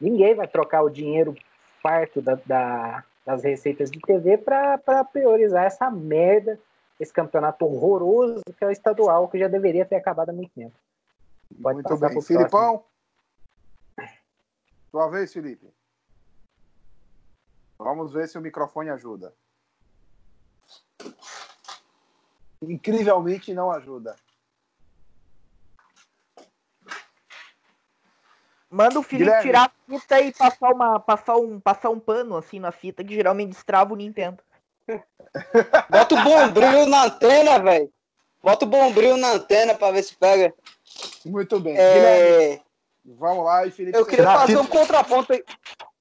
Speaker 2: Ninguém vai trocar o dinheiro farto da, da, das receitas de TV para priorizar essa merda esse campeonato horroroso que é o estadual, que já deveria ter acabado há muito tempo.
Speaker 1: Pode muito bem. Filipão? Tua vez, Felipe. Vamos ver se o microfone ajuda. Incrivelmente não ajuda.
Speaker 6: Manda o Felipe Guilherme. tirar a fita e passar, uma, passar, um, passar um pano assim na fita, que geralmente destrava o Nintendo.
Speaker 5: Bota o bombril na antena, velho. Bota o bombril na antena pra ver se pega.
Speaker 1: Muito bem. É... Vamos lá, e Felipe.
Speaker 5: Eu queria fazer um contraponto aí.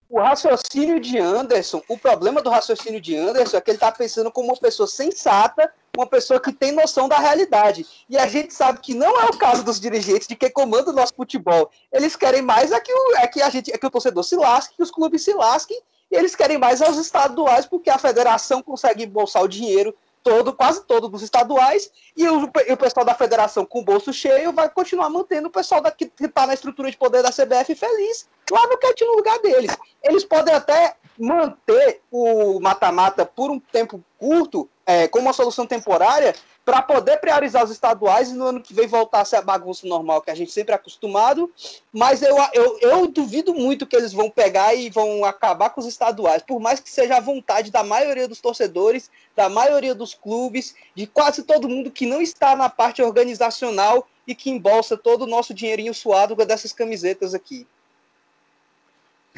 Speaker 5: O raciocínio de Anderson, o problema do raciocínio de Anderson é que ele tá pensando como uma pessoa sensata, uma pessoa que tem noção da realidade. E a gente sabe que não é o caso dos dirigentes de quem comanda o nosso futebol. Eles querem mais é que, o, é que a gente, é que o torcedor se lasque, que os clubes se lasquem e eles querem mais aos estaduais, porque a federação consegue embolsar o dinheiro todo, quase todo dos estaduais, e o, e o pessoal da federação com o bolso cheio vai continuar mantendo o pessoal da, que está na estrutura de poder da CBF feliz, lá no quietinho no lugar deles. Eles podem até manter o mata-mata por um tempo curto, é, como uma solução temporária, para poder priorizar os estaduais e no ano que vem voltar a ser a bagunça normal que a gente sempre é acostumado. Mas eu, eu, eu duvido muito que eles vão pegar e vão acabar com os estaduais, por mais que seja a vontade da maioria dos torcedores, da maioria dos clubes, de quase todo mundo que não está na parte organizacional e que embolsa todo o nosso dinheirinho suado dessas camisetas aqui.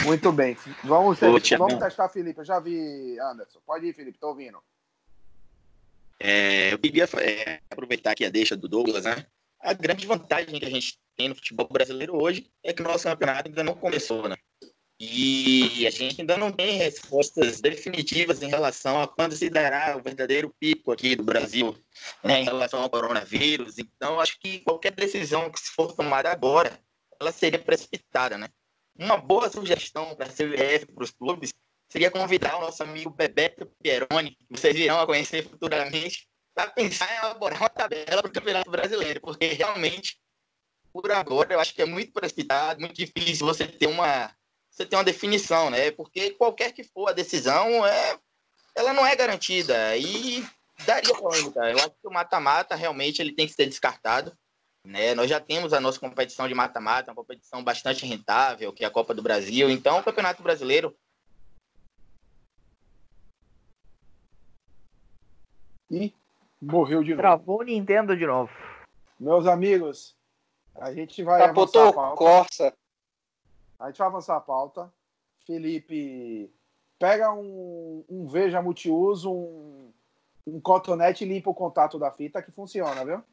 Speaker 1: Muito bem. Vamos, vamos testar, Felipe. Eu já vi, Anderson. Pode ir, Felipe. Estou ouvindo.
Speaker 4: É, eu queria é, aproveitar aqui a deixa do Douglas, né? A grande vantagem que a gente tem no futebol brasileiro hoje é que o nosso campeonato ainda não começou, né? E a gente ainda não tem respostas definitivas em relação a quando se dará o verdadeiro pico aqui do Brasil, né, em relação ao coronavírus. Então, acho que qualquer decisão que se for tomada agora, ela seria precipitada, né? Uma boa sugestão para a CBF, para os clubes, seria convidar o nosso amigo Bebeto Pieroni, que vocês irão a conhecer futuramente, para pensar em elaborar uma tabela para o Campeonato Brasileiro, porque realmente, por agora, eu acho que é muito precipitado, muito difícil você ter uma, você ter uma definição, né? Porque qualquer que for a decisão, é, ela não é garantida e daria polêmica. Eu acho que o mata-mata realmente ele tem que ser descartado. Né? Nós já temos a nossa competição de mata-mata, uma competição bastante rentável, que é a Copa do Brasil. Então, o Campeonato Brasileiro
Speaker 1: E morreu de novo.
Speaker 6: Travou o Nintendo de novo.
Speaker 1: Meus amigos, a gente vai
Speaker 5: Capotou avançar a pauta. Corsa.
Speaker 1: A gente vai avançar a pauta. Felipe, pega um, um Veja multiuso, um, um cotonete e limpa o contato da fita que funciona, viu?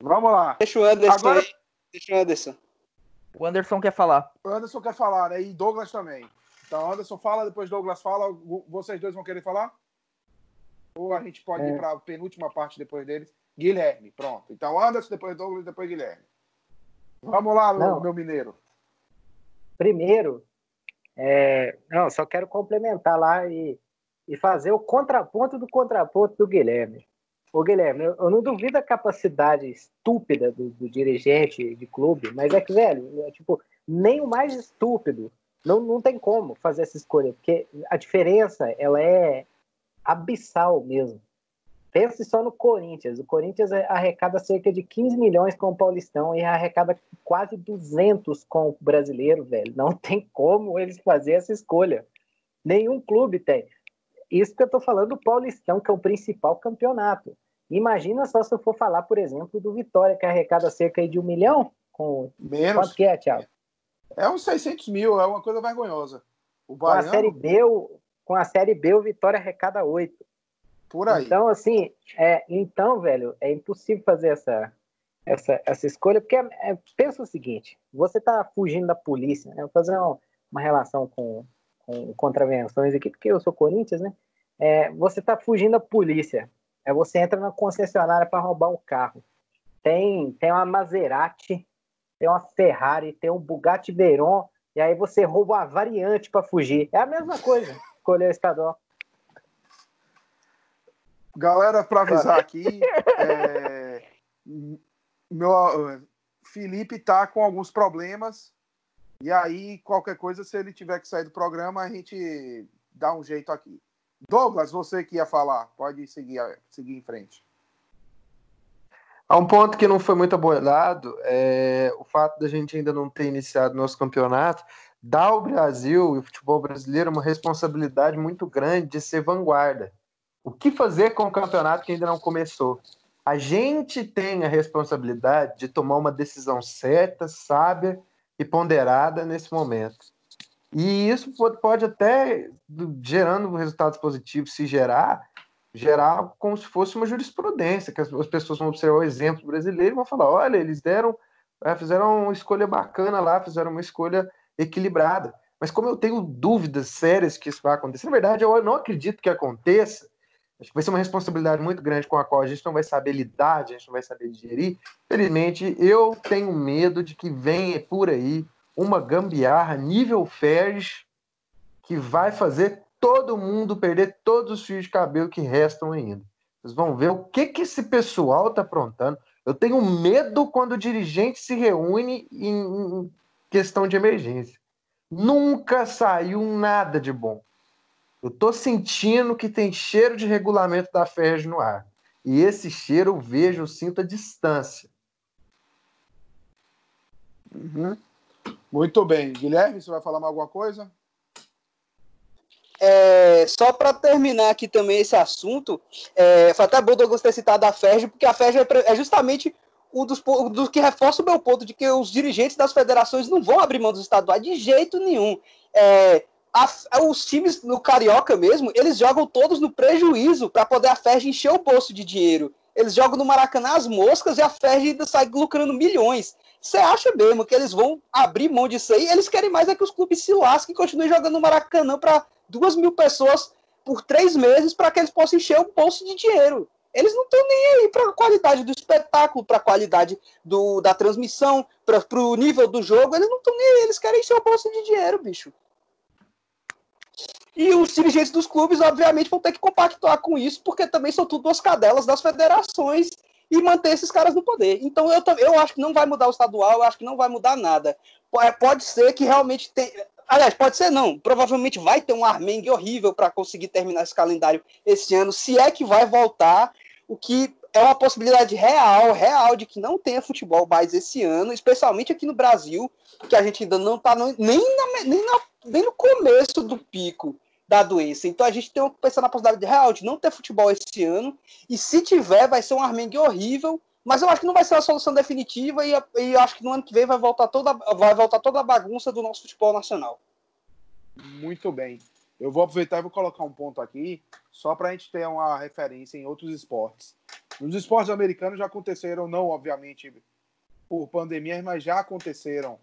Speaker 1: Vamos lá.
Speaker 5: Deixa o Anderson Agora... aí. Deixa o Anderson.
Speaker 6: O Anderson quer falar.
Speaker 1: O Anderson quer falar, né? E Douglas também. Então, Anderson fala, depois Douglas fala. Vocês dois vão querer falar? Ou a gente pode
Speaker 2: É.
Speaker 1: ir para a penúltima parte depois deles? Guilherme, pronto. Então Anderson, depois Douglas, depois Guilherme. Vamos lá, meu,
Speaker 2: Não.
Speaker 1: meu mineiro.
Speaker 2: Primeiro, é, não, só quero complementar lá e, e fazer o contraponto do contraponto do Guilherme. Ô, Guilherme, eu, não duvido da capacidade estúpida do, do dirigente de clube, mas é que, velho, é, tipo, nem o mais estúpido não, não tem como fazer essa escolha, porque a diferença, ela é abissal mesmo. Pense só no Corinthians. O Corinthians arrecada cerca de 15 milhões com o Paulistão e arrecada quase 200 com o brasileiro, velho. Não tem como eles fazer essa escolha. Nenhum clube tem. Isso que eu tô falando do Paulistão, que é o principal campeonato. Imagina só se eu for falar, por exemplo, do Vitória, que arrecada cerca de um milhão. Com...
Speaker 1: Menos.
Speaker 2: Quanto que é, Thiago?
Speaker 1: É uns 600 mil, é uma coisa vergonhosa. O
Speaker 2: Com a
Speaker 1: Baiano,
Speaker 2: Série B, o... com a Série B, o Vitória arrecada 8.
Speaker 1: por aí.
Speaker 2: Então, assim, é, então, velho, é impossível fazer essa, essa, essa escolha, porque é, é- pensa o seguinte: você tá fugindo da polícia, né? Vou fazer uma, uma relação com, com contravenções aqui, porque eu sou Corinthians, né? É, você tá fugindo da polícia. É, você entra na concessionária para roubar um carro. Tem, tem uma Maserati, tem uma Ferrari, tem um Bugatti Veyron, e aí você rouba uma variante para fugir. É a mesma coisa, escolher o estadual.
Speaker 1: Galera, para avisar aqui, é, meu Felipe tá com alguns problemas. E aí, qualquer coisa, se ele tiver que sair do programa, a gente dá um jeito aqui. Douglas, você que ia falar, pode seguir, seguir em frente.
Speaker 3: Há um ponto que não foi muito abordado, é o fato da gente ainda não ter iniciado nosso campeonato, dá ao Brasil e o futebol brasileiro uma responsabilidade muito grande de ser vanguarda. O que fazer com o campeonato que ainda não começou? A gente tem a responsabilidade de tomar uma decisão certa, sábia e ponderada nesse momento. E isso pode, até, do- gerando resultados positivos, se gerar, gerar como se fosse uma jurisprudência, que as, as pessoas vão observar o exemplo brasileiro e vão falar: olha, eles deram, eh, fizeram uma escolha bacana lá, fizeram uma escolha equilibrada. Mas como eu tenho dúvidas sérias que isso vai acontecer, na verdade, eu não acredito que aconteça. Acho que vai ser uma responsabilidade muito grande com a qual a gente não vai saber lidar, a gente não vai saber digerir. Felizmente, eu tenho medo de que venha por aí uma gambiarra nível Ferres que vai fazer todo mundo perder todos os fios de cabelo que restam ainda. Vocês vão ver o que, que esse pessoal está aprontando. Eu tenho medo quando o dirigente se reúne em, questão de emergência. Nunca saiu nada de bom. Eu tô sentindo que tem cheiro de regulamento da FERJ no ar. E esse cheiro eu vejo, eu sinto a distância.
Speaker 1: Uhum. Muito bem. Guilherme, você vai falar mais alguma coisa?
Speaker 5: É, só para terminar aqui também esse assunto, é, foi até bom Douglas ter citado a FERJ, porque a FERJ é é justamente o dos, po- o do que reforça o meu ponto de que os dirigentes das federações não vão abrir mão dos estaduais de jeito nenhum. É, a- os times no Carioca mesmo, eles jogam todos no prejuízo para poder a FERJ encher o bolso de dinheiro. Eles jogam no Maracanã as moscas e a FERJ ainda sai lucrando milhões. Você acha mesmo que eles vão abrir mão disso aí? Eles querem mais é que os clubes se lasquem e continuem jogando no Maracanã para duas mil pessoas por três meses para que eles possam encher o bolso de dinheiro. Eles não estão nem aí para a qualidade do espetáculo, para a qualidade do, da transmissão, para o nível do jogo. Eles não estão nem aí, eles querem encher o bolso de dinheiro, bicho. E os dirigentes dos clubes, obviamente, vão ter que compactuar com isso, porque também são tudo duas cadelas das federações e manter esses caras no poder. Então eu, eu acho que não vai mudar o estadual, eu acho que não vai mudar nada. É, Pode ser que realmente tem. Aliás, pode ser não. Provavelmente vai ter um armengue horrível para conseguir terminar esse calendário esse ano, se é que vai voltar, o que é uma possibilidade real, real, de que não tenha futebol mais esse ano, especialmente aqui no Brasil, que a gente ainda não está nem, nem no começo do pico da doença. Então a gente tem que pensar na possibilidade de não ter futebol esse ano, e se tiver, vai ser um armengue horrível, mas eu acho que não vai ser a solução definitiva, e, e eu acho que no ano que vem vai voltar toda, vai voltar toda a bagunça do nosso futebol nacional.
Speaker 1: Muito bem. Eu vou aproveitar e vou colocar um ponto aqui, só para a gente ter uma referência em outros esportes. Nos esportes americanos já aconteceram, não obviamente por pandemias, mas já aconteceram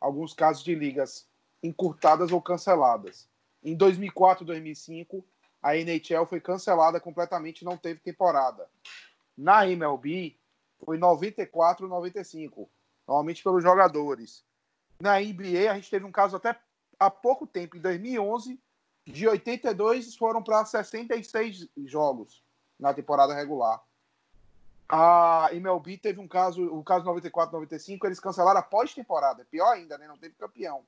Speaker 1: alguns casos de ligas encurtadas ou canceladas. Em 2004, 2005, a NHL foi cancelada completamente, não teve temporada. Na MLB, foi 94, 95, normalmente pelos jogadores. Na NBA, a gente teve um caso até há pouco tempo, em 2011, de 82 foram para 66 jogos na temporada regular. A MLB teve um caso, o caso 94, 95, eles cancelaram após temporada. Pior ainda, né? Não teve campeão.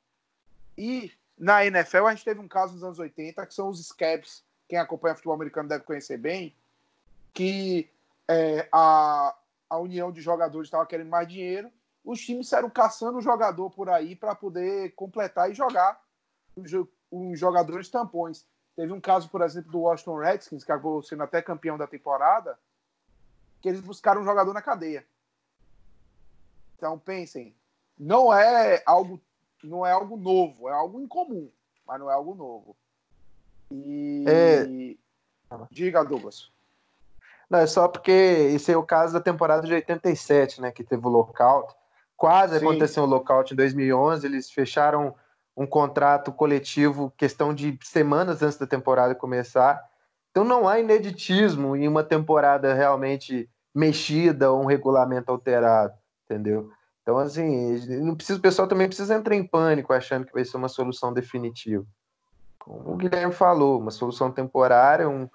Speaker 1: E na NFL a gente teve um caso nos anos 80, que são os Scabs, quem acompanha futebol americano deve conhecer bem, que é, a, a união de jogadores estava querendo mais dinheiro, os times saíram caçando o jogador por aí para poder completar e jogar os, os jogadores tampões. Teve um caso, por exemplo, do Washington Redskins, que acabou sendo até campeão da temporada, que eles buscaram um jogador na cadeia. Então pensem, não é algo não é algo novo, é algo incomum, mas não é algo novo. E é... diga, Douglas.
Speaker 3: Não, é só porque esse é o caso da temporada de 87, né, que teve o lockout. Quase Sim. aconteceu o lockout em 2011, eles fecharam um contrato coletivo questão de semanas antes da temporada começar. Então não há ineditismo em uma temporada realmente mexida ou um regulamento alterado, entendeu? Então, assim, não precisa, o pessoal também precisa entrar em pânico achando que vai ser uma solução definitiva. Como o Guilherme falou, uma solução temporária, um,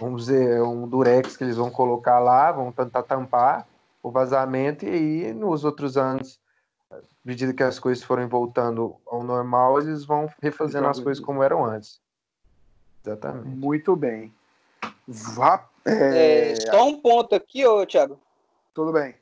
Speaker 3: vamos dizer, um durex que eles vão colocar lá, vão tentar tampar o vazamento e aí nos outros anos, à medida que as coisas forem voltando ao normal, eles vão refazendo as coisas como eram antes. Exatamente.
Speaker 1: Muito bem. Vá,
Speaker 5: é... É, só um ponto aqui, ô Thiago.
Speaker 1: Tudo bem.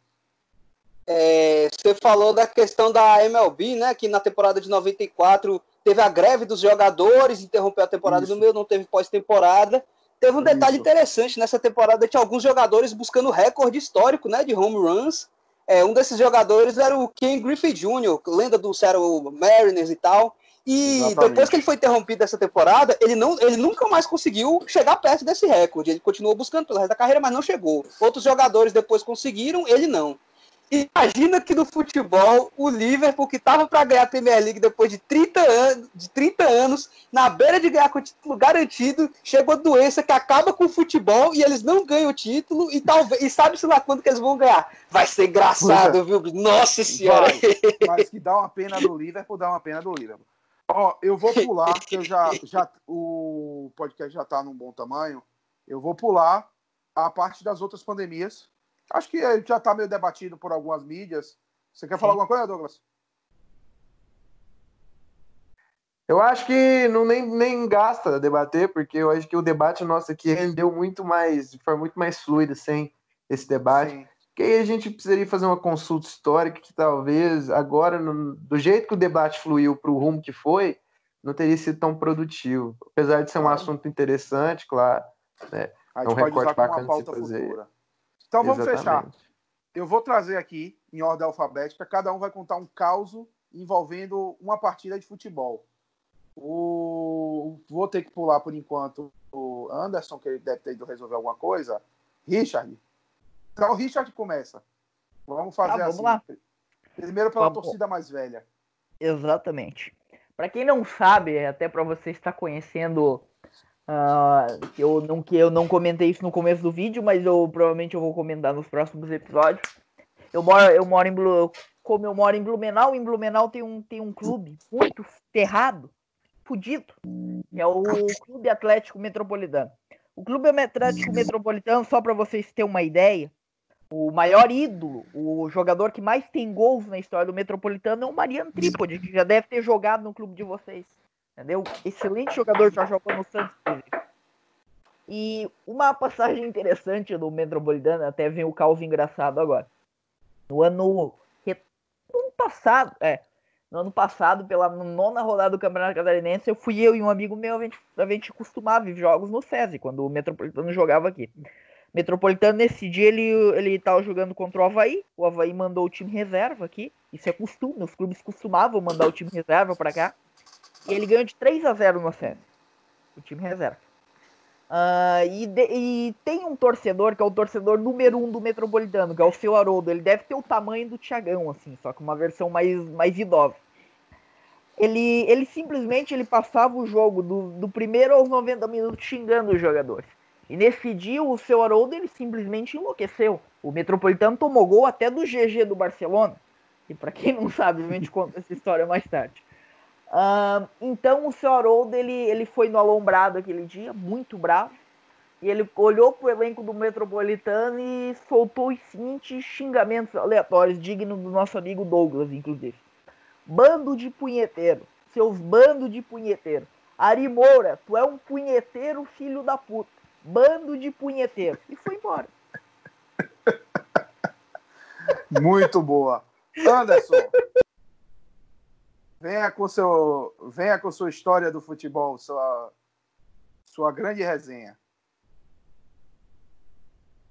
Speaker 5: É, você falou da questão da MLB, né? Que na temporada de 94 teve a greve dos jogadores, interrompeu a temporada Isso. no meio, não teve pós-temporada. Teve um detalhe Isso. interessante nessa temporada: tinha alguns jogadores buscando recorde histórico né, de home runs. É, um desses jogadores era o Ken Griffey Jr., lenda do Seattle Mariners e tal. E Exatamente. depois que ele foi interrompido essa temporada, ele, não, ele nunca mais conseguiu chegar perto desse recorde. Ele continuou buscando pelo resto da carreira, mas não chegou. Outros jogadores depois conseguiram, ele não. Imagina que no futebol, o Liverpool, que estava para ganhar a Premier League depois de 30, anos, de 30 anos, na beira de ganhar com o título garantido, chegou a doença que acaba com o futebol e eles não ganham o título e talvez e sabe-se lá quando que eles vão ganhar. Vai ser engraçado, é. viu? Nossa senhora!
Speaker 1: Vai, mas que dá uma pena do Liverpool, dá uma pena do Liverpool. Ó, eu vou pular, porque eu já, já, o podcast já está num bom tamanho. Eu vou pular a parte das outras pandemias Acho que já está meio debatido por algumas mídias. Você quer falar Sim. alguma coisa, Douglas?
Speaker 3: Eu acho que não nem, nem gasta debater, porque eu acho que o debate nosso aqui rendeu muito mais, foi muito mais fluido sem esse debate. Sim. Que aí a gente precisaria fazer uma consulta histórica que talvez agora, no, do jeito que o debate fluiu para o rumo que foi, não teria sido tão produtivo. Apesar de ser um assunto interessante, claro. Né?
Speaker 1: É um usar como uma pauta futura. Então vamos Exatamente. fechar. Eu vou trazer aqui, em ordem alfabética, cada um vai contar um caos envolvendo uma partida de futebol. O... Vou ter que pular por enquanto o Anderson, que ele deve ter ido resolver alguma coisa. Richard. Então o Richard começa. Vamos fazer tá, vamos assim. Lá. Primeiro pela vamos. torcida mais velha.
Speaker 6: Exatamente. Para quem não sabe, até para você estar conhecendo Uh, eu, não, que eu não comentei isso no começo do vídeo, mas eu provavelmente eu vou comentar nos próximos episódios. Eu moro, eu moro em Blu, como eu moro em Blumenau, em Blumenau tem um, tem um clube muito ferrado, fudido, é o Clube Atlético Metropolitano. O Clube Atlético Metropolitano, só para vocês terem uma ideia, o maior ídolo, o jogador que mais tem gols na história do Metropolitano é o Mariano Trípode, que já deve ter jogado no clube de vocês. Entendeu? Excelente jogador, já jogou no Santos. E uma passagem interessante do Metropolitano, até vem o caos engraçado agora. No ano, no ano passado, é, no ano passado, pela nona rodada do Campeonato Catarinense, eu fui eu e um amigo meu, a gente, a gente costumava ver jogos no SESI, quando o Metropolitano jogava aqui. Metropolitano, nesse dia, ele, ele tava jogando contra o Havaí, o Havaí mandou o time reserva aqui, isso é costume, os clubes costumavam mandar o time reserva para cá. E ele ganhou de 3 a 0 no Senna. O time reserva. Uh, e, de, e, tem um torcedor que é o torcedor número um do Metropolitano, que é o seu Haroldo. Ele deve ter o tamanho do Thiagão, assim, só que uma versão mais, mais idosa. ele, ele simplesmente ele passava o jogo do, do primeiro aos 90 minutos xingando os jogadores. E nesse dia o seu Haroldo ele simplesmente enlouqueceu. O Metropolitano tomou gol até do GG do Barcelona. E para quem não sabe, a gente conta essa história mais tarde. Então o seu Haroldo ele, ele foi no alombrado aquele dia, muito bravo. E ele olhou pro elenco do Metropolitano e soltou os seguintes xingamentos aleatórios, dignos do nosso amigo Douglas, inclusive. Bando de punheteiro. Seus bando de punheteiro. Ari Moura, tu é um punheteiro filho da puta. Bando de punheteiro. E foi embora.
Speaker 1: Muito boa. Anderson, venha com, seu, venha com sua história do futebol, sua, sua grande resenha.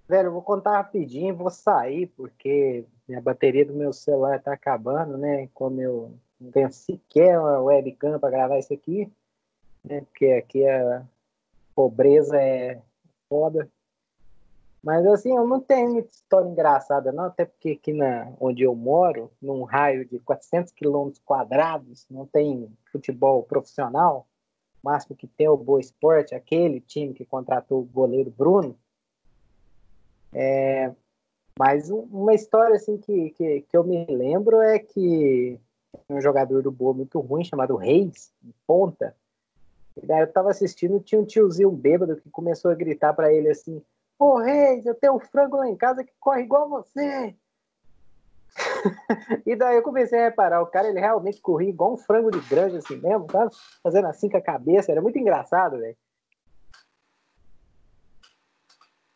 Speaker 2: Velho, eu vou contar rapidinho, vou sair, porque minha bateria do meu celular tá acabando, né? Como eu não tenho sequer uma webcam para gravar isso aqui, né? Porque aqui a pobreza é foda. Mas assim, eu não tenho muita história engraçada, não, até porque aqui na, onde eu moro, num raio de 400 quilômetros quadrados, não tem futebol profissional. O máximo que tem é o Boa Esporte, aquele time que contratou o goleiro Bruno. É, mas uma história assim que, que, que, eu me lembro é que um jogador do Boa muito ruim chamado Reis, ponta. E daí eu tava assistindo, tinha um tiozinho bêbado que começou a gritar para ele assim: Ô Reis, eu tenho um frango lá em casa que corre igual você. e daí eu comecei a reparar, o cara ele realmente corria igual um frango de granja assim mesmo, tá? Fazendo assim com a cabeça, era muito engraçado, velho.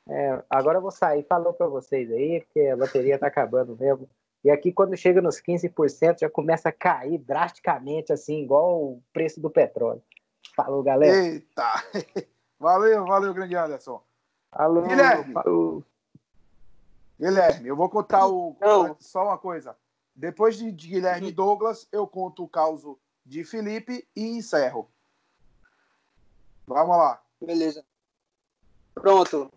Speaker 2: É, agora eu vou sair, falou para vocês aí, porque a bateria tá acabando mesmo. E aqui quando chega nos 15% já começa a cair drasticamente, assim, igual o preço do petróleo. Falou, galera.
Speaker 1: Eita! Valeu, valeu, grande Anderson.
Speaker 2: Alô,
Speaker 1: Guilherme.
Speaker 2: falou.
Speaker 1: Guilherme, eu vou contar o.
Speaker 5: Não.
Speaker 1: Só uma coisa. Depois de, Guilherme e Douglas, eu conto o caos de Felipe e encerro. Vamos lá.
Speaker 5: Beleza. Pronto.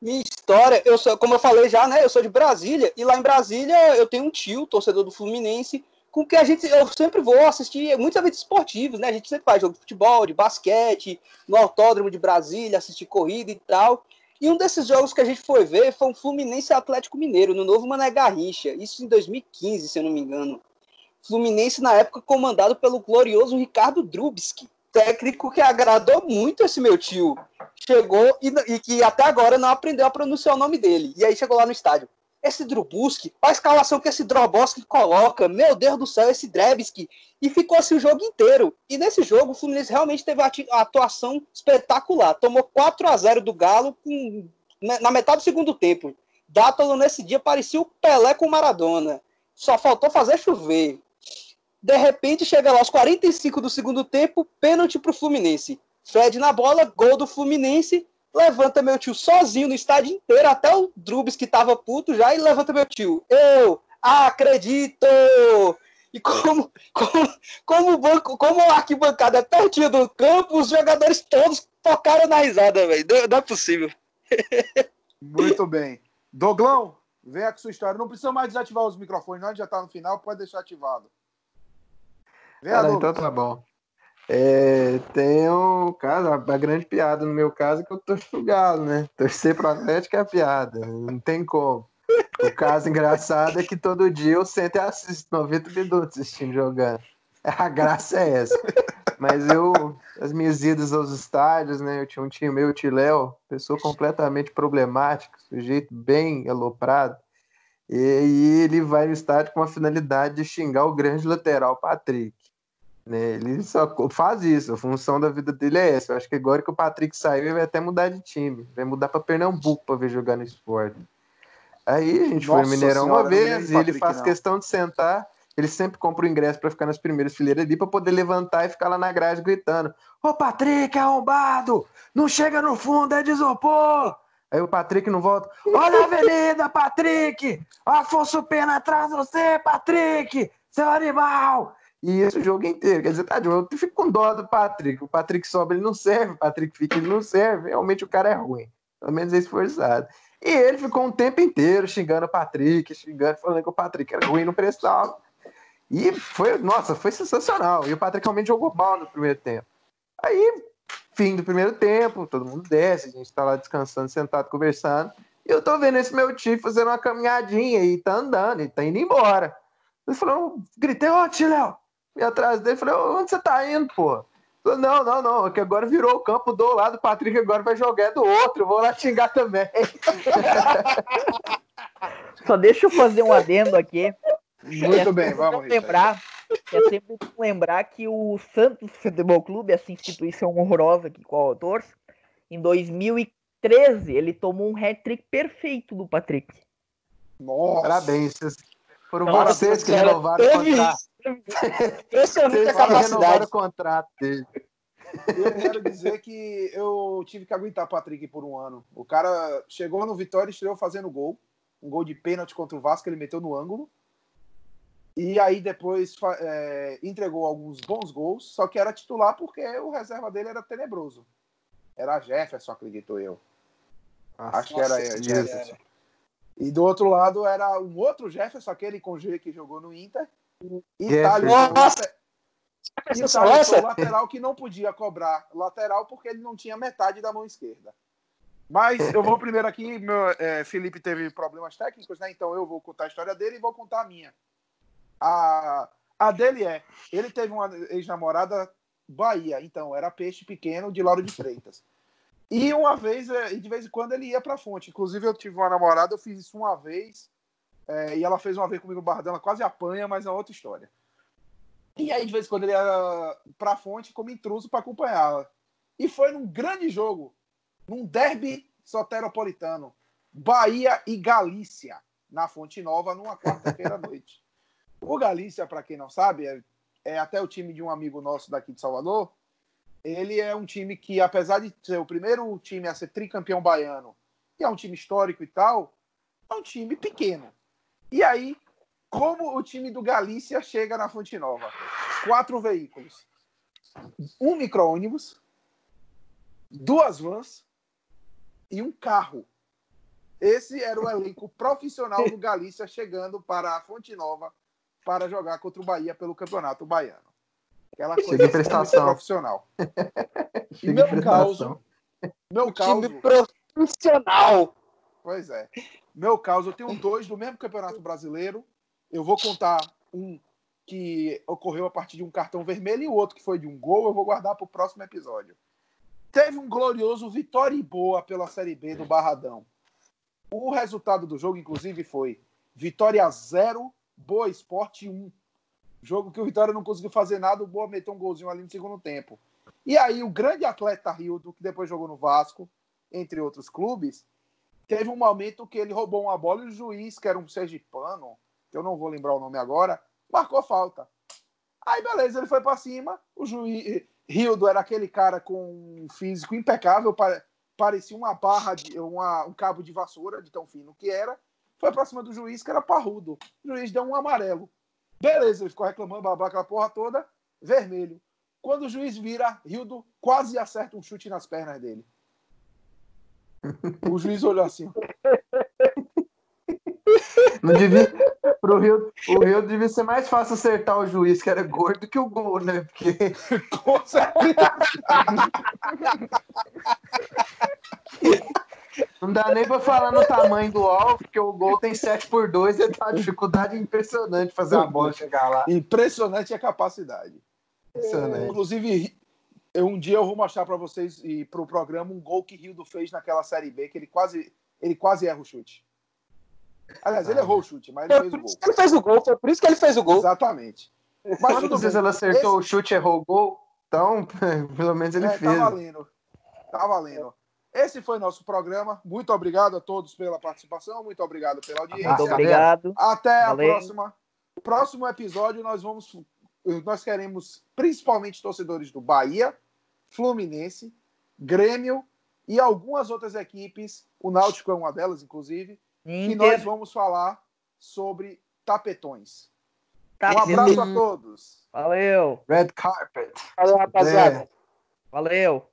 Speaker 5: Minha história, eu sou, como eu falei já, né? Eu sou de Brasília e lá em Brasília eu tenho um tio, torcedor do Fluminense, com que a gente eu sempre vou assistir muitos eventos esportivos, né? A gente sempre faz jogo de futebol, de basquete, no autódromo de Brasília, assistir corrida e tal. E um desses jogos que a gente foi ver foi um Fluminense Atlético Mineiro, no novo Mané Garrincha, isso em 2015, se eu não me engano. Fluminense na época comandado pelo glorioso Ricardo Drubski, técnico que agradou muito esse meu tio. Chegou e, e, que até agora não aprendeu a pronunciar o nome dele. E aí chegou lá no estádio. Esse Drubuski, a escalação que esse Droboski coloca, meu Deus do céu, esse Drevski. E ficou assim o jogo inteiro. E nesse jogo o Fluminense realmente teve a atuação espetacular. Tomou 4 a 0 do Galo com, na metade do segundo tempo. Dátolo nesse dia parecia o Pelé com Maradona. Só faltou fazer chover. De repente, chega lá aos 45 do segundo tempo, pênalti para o Fluminense. Fred na bola, gol do Fluminense. Levanta meu tio sozinho no estádio inteiro, até o Drubes que tava puto já, e levanta meu tio. Eu acredito! E como, como, como, o banco, como a arquibancada é pertinho do campo, os jogadores todos tocaram na risada, velho. Não, não é possível.
Speaker 1: Muito bem. Doglão, venha com sua história. Não precisa mais desativar os microfones, não. Já tá no final, pode deixar ativado. Venha,
Speaker 3: Cara, então tá bom. É, tem um caso, a grande piada no meu caso é que eu torço pro Galo, né? Torcer pro Atlético é piada, não tem como. O caso engraçado é que todo dia eu sento e assisto 90 minutos assistindo jogando. A graça é essa. Mas eu, as minhas idas aos estádios, né? Eu tinha um tio meu, o tio Léo, pessoa completamente problemática, sujeito bem aloprado. E ele vai no estádio com a finalidade de xingar o grande lateral Patrick. Né? Ele só faz isso, a função da vida dele é essa. Eu acho que agora que o Patrick saiu, ele vai até mudar de time. Vai mudar para Pernambuco para ver jogar no esporte. Aí a gente foi no
Speaker 1: Nossa
Speaker 3: Mineirão
Speaker 1: Senhora,
Speaker 3: uma vez e ele faz
Speaker 1: não.
Speaker 3: questão de sentar. Ele sempre compra o ingresso para ficar nas primeiras fileiras ali para poder levantar e ficar lá na grade gritando: Ô Patrick, arrombado! Não chega no fundo, é de isopor! Aí o Patrick não volta. Olha a avenida, Patrick! Afonso Pena atrás de você, Patrick! Seu animal! E esse jogo inteiro. Quer dizer, tá, eu fico com dó do Patrick. O Patrick sobe, ele não serve. O Patrick fica, ele não serve. Realmente o cara é ruim. Pelo menos é esforçado. E ele ficou um tempo inteiro xingando o Patrick, xingando, falando que o Patrick era ruim, não prestava. E foi, nossa, foi sensacional. E o Patrick realmente jogou mal no primeiro tempo. Aí, fim do primeiro tempo, todo mundo desce, a gente tá lá descansando, sentado, conversando. E eu tô vendo esse meu tio fazendo uma caminhadinha e tá andando, e tá indo embora. Falei, eu gritei, ó, tio Léo, e atrás dele, falei, onde você tá indo, pô? Falei, não, não, não, é que agora virou o campo do lado, o Patrick agora vai jogar do outro, vou lá xingar também.
Speaker 6: Só deixa eu fazer um adendo aqui.
Speaker 1: Muito
Speaker 6: É
Speaker 1: bem, vamos
Speaker 6: lembrar, é sempre bom lembrar que o Santos Futebol Clube, essa instituição horrorosa que qual eu torço, em 2013 ele tomou um hat-trick perfeito do Patrick.
Speaker 1: Nossa.
Speaker 3: Parabéns, vocês, foram
Speaker 6: Não,
Speaker 3: vocês que renovaram o contrato.
Speaker 5: Impressionante a capacidade.
Speaker 3: o contrato dele.
Speaker 1: Eu quero dizer que eu tive que aguentar Patrick por um ano. O cara chegou no Vitória e estreou fazendo gol. Um gol de pênalti contra o Vasco, ele meteu no ângulo. E aí depois é, entregou alguns bons gols, só que era titular porque o reserva dele era tenebroso. Era Jefferson, acredito eu. Acho que era
Speaker 5: Nossa,
Speaker 1: Jefferson. E do outro lado era um outro Jefferson, aquele com G que jogou no Inter. E. Thales,
Speaker 5: Nossa! Essa
Speaker 1: o lateral que não podia cobrar lateral porque ele não tinha metade da mão esquerda. Mas eu vou primeiro aqui, meu, é, Felipe teve problemas técnicos, né? Então eu vou contar a história dele e vou contar a minha. A, a dele é, ele teve uma ex-namorada Bahia, então era peixe pequeno de Lauro de Freitas. E uma vez, é, e de vez em quando ele ia pra fonte. Inclusive eu tive uma namorada, eu fiz isso uma vez, é, e ela fez uma vez comigo no Bardão, ela quase apanha, mas é outra história. E aí, de vez em quando, ele ia pra fonte como intruso para acompanhá-la. E foi num grande jogo, num derby soteropolitano, Bahia e Galícia, na Fonte Nova, numa quarta-feira à noite. O Galícia, para quem não sabe, é, é até o time de um amigo nosso daqui de Salvador. Ele é um time que, apesar de ser o primeiro time a ser tricampeão baiano, e é um time histórico e tal, é um time pequeno. E aí, como o time do Galícia chega na Fonte Nova? Quatro veículos. Um micro-ônibus, duas vans e um carro. Esse era o elenco profissional do Galícia chegando para a Fonte Nova para jogar contra o Bahia pelo Campeonato Baiano. Aquela coisa
Speaker 3: em prestação.
Speaker 1: profissional. E meu
Speaker 3: prestação.
Speaker 1: caso, meu
Speaker 5: Time
Speaker 1: caso,
Speaker 5: profissional.
Speaker 1: Pois é. Meu caso, eu tenho dois do mesmo Campeonato Brasileiro. Eu vou contar um que ocorreu a partir de um cartão vermelho e o outro que foi de um gol. Eu vou guardar para o próximo episódio. Teve um glorioso Vitória e Boa pela Série B do Barradão. O resultado do jogo, inclusive, foi Vitória 0, Boa Esporte 1. Jogo que o Vitória não conseguiu fazer nada, o Boa meteu um golzinho ali no segundo tempo. E aí, o grande atleta Rildo, que depois jogou no Vasco, entre outros clubes, teve um momento que ele roubou uma bola e o juiz, que era um sergipano, que eu não vou lembrar o nome agora, marcou falta. Aí, beleza, ele foi para cima, o juiz. Rildo era aquele cara com um físico impecável, pare- parecia uma barra, de, uma, um cabo de vassoura, de tão fino que era. Foi para cima do juiz, que era parrudo. O juiz deu um amarelo. Beleza, ele ficou reclamando, babá, aquela porra toda, vermelho. Quando o juiz vira, Rildo quase acerta um chute nas pernas dele. O juiz olhou assim.
Speaker 3: Não devia, pro Rio, o Rio devia ser mais fácil acertar o juiz, que era gordo, que o gol, né? Porque
Speaker 1: Com certeza.
Speaker 3: não dá nem pra falar no tamanho do alvo, porque o gol tem 7 por 2 e tá uma dificuldade impressionante fazer a bola chegar lá.
Speaker 1: Impressionante a capacidade.
Speaker 3: Impressionante.
Speaker 1: Inclusive, eu- um dia eu vou mostrar para vocês e para o programa um gol que Rildo fez naquela Série B, que ele quase, ele quase erra o chute. Aliás, ele
Speaker 3: Ah.
Speaker 1: errou o chute, mas ele
Speaker 5: Foi
Speaker 1: fez o
Speaker 5: por isso
Speaker 1: gol.
Speaker 5: que ele fez o gol. Foi por isso que ele fez o gol.
Speaker 1: Exatamente. Mas tudo
Speaker 3: Quantas vezes ele acertou
Speaker 1: Esse-
Speaker 3: o chute errou o gol? Então, pelo menos ele
Speaker 1: É,
Speaker 3: fez.
Speaker 1: Tá valendo. Tá valendo. Esse foi nosso programa. Muito obrigado a todos pela participação. Muito obrigado pela audiência.
Speaker 6: Muito obrigado.
Speaker 1: Até a
Speaker 6: Valeu.
Speaker 1: próxima. Próximo episódio nós vamos nós queremos principalmente torcedores do Bahia, Fluminense, Grêmio e algumas outras equipes, o Náutico é uma delas inclusive, que nós
Speaker 6: Inter,
Speaker 1: vamos falar sobre tapetões.
Speaker 6: tá
Speaker 1: Um abraço a todos.
Speaker 6: Valeu.
Speaker 3: Red carpet.
Speaker 5: Valeu, rapaziada.
Speaker 3: É.
Speaker 6: Valeu.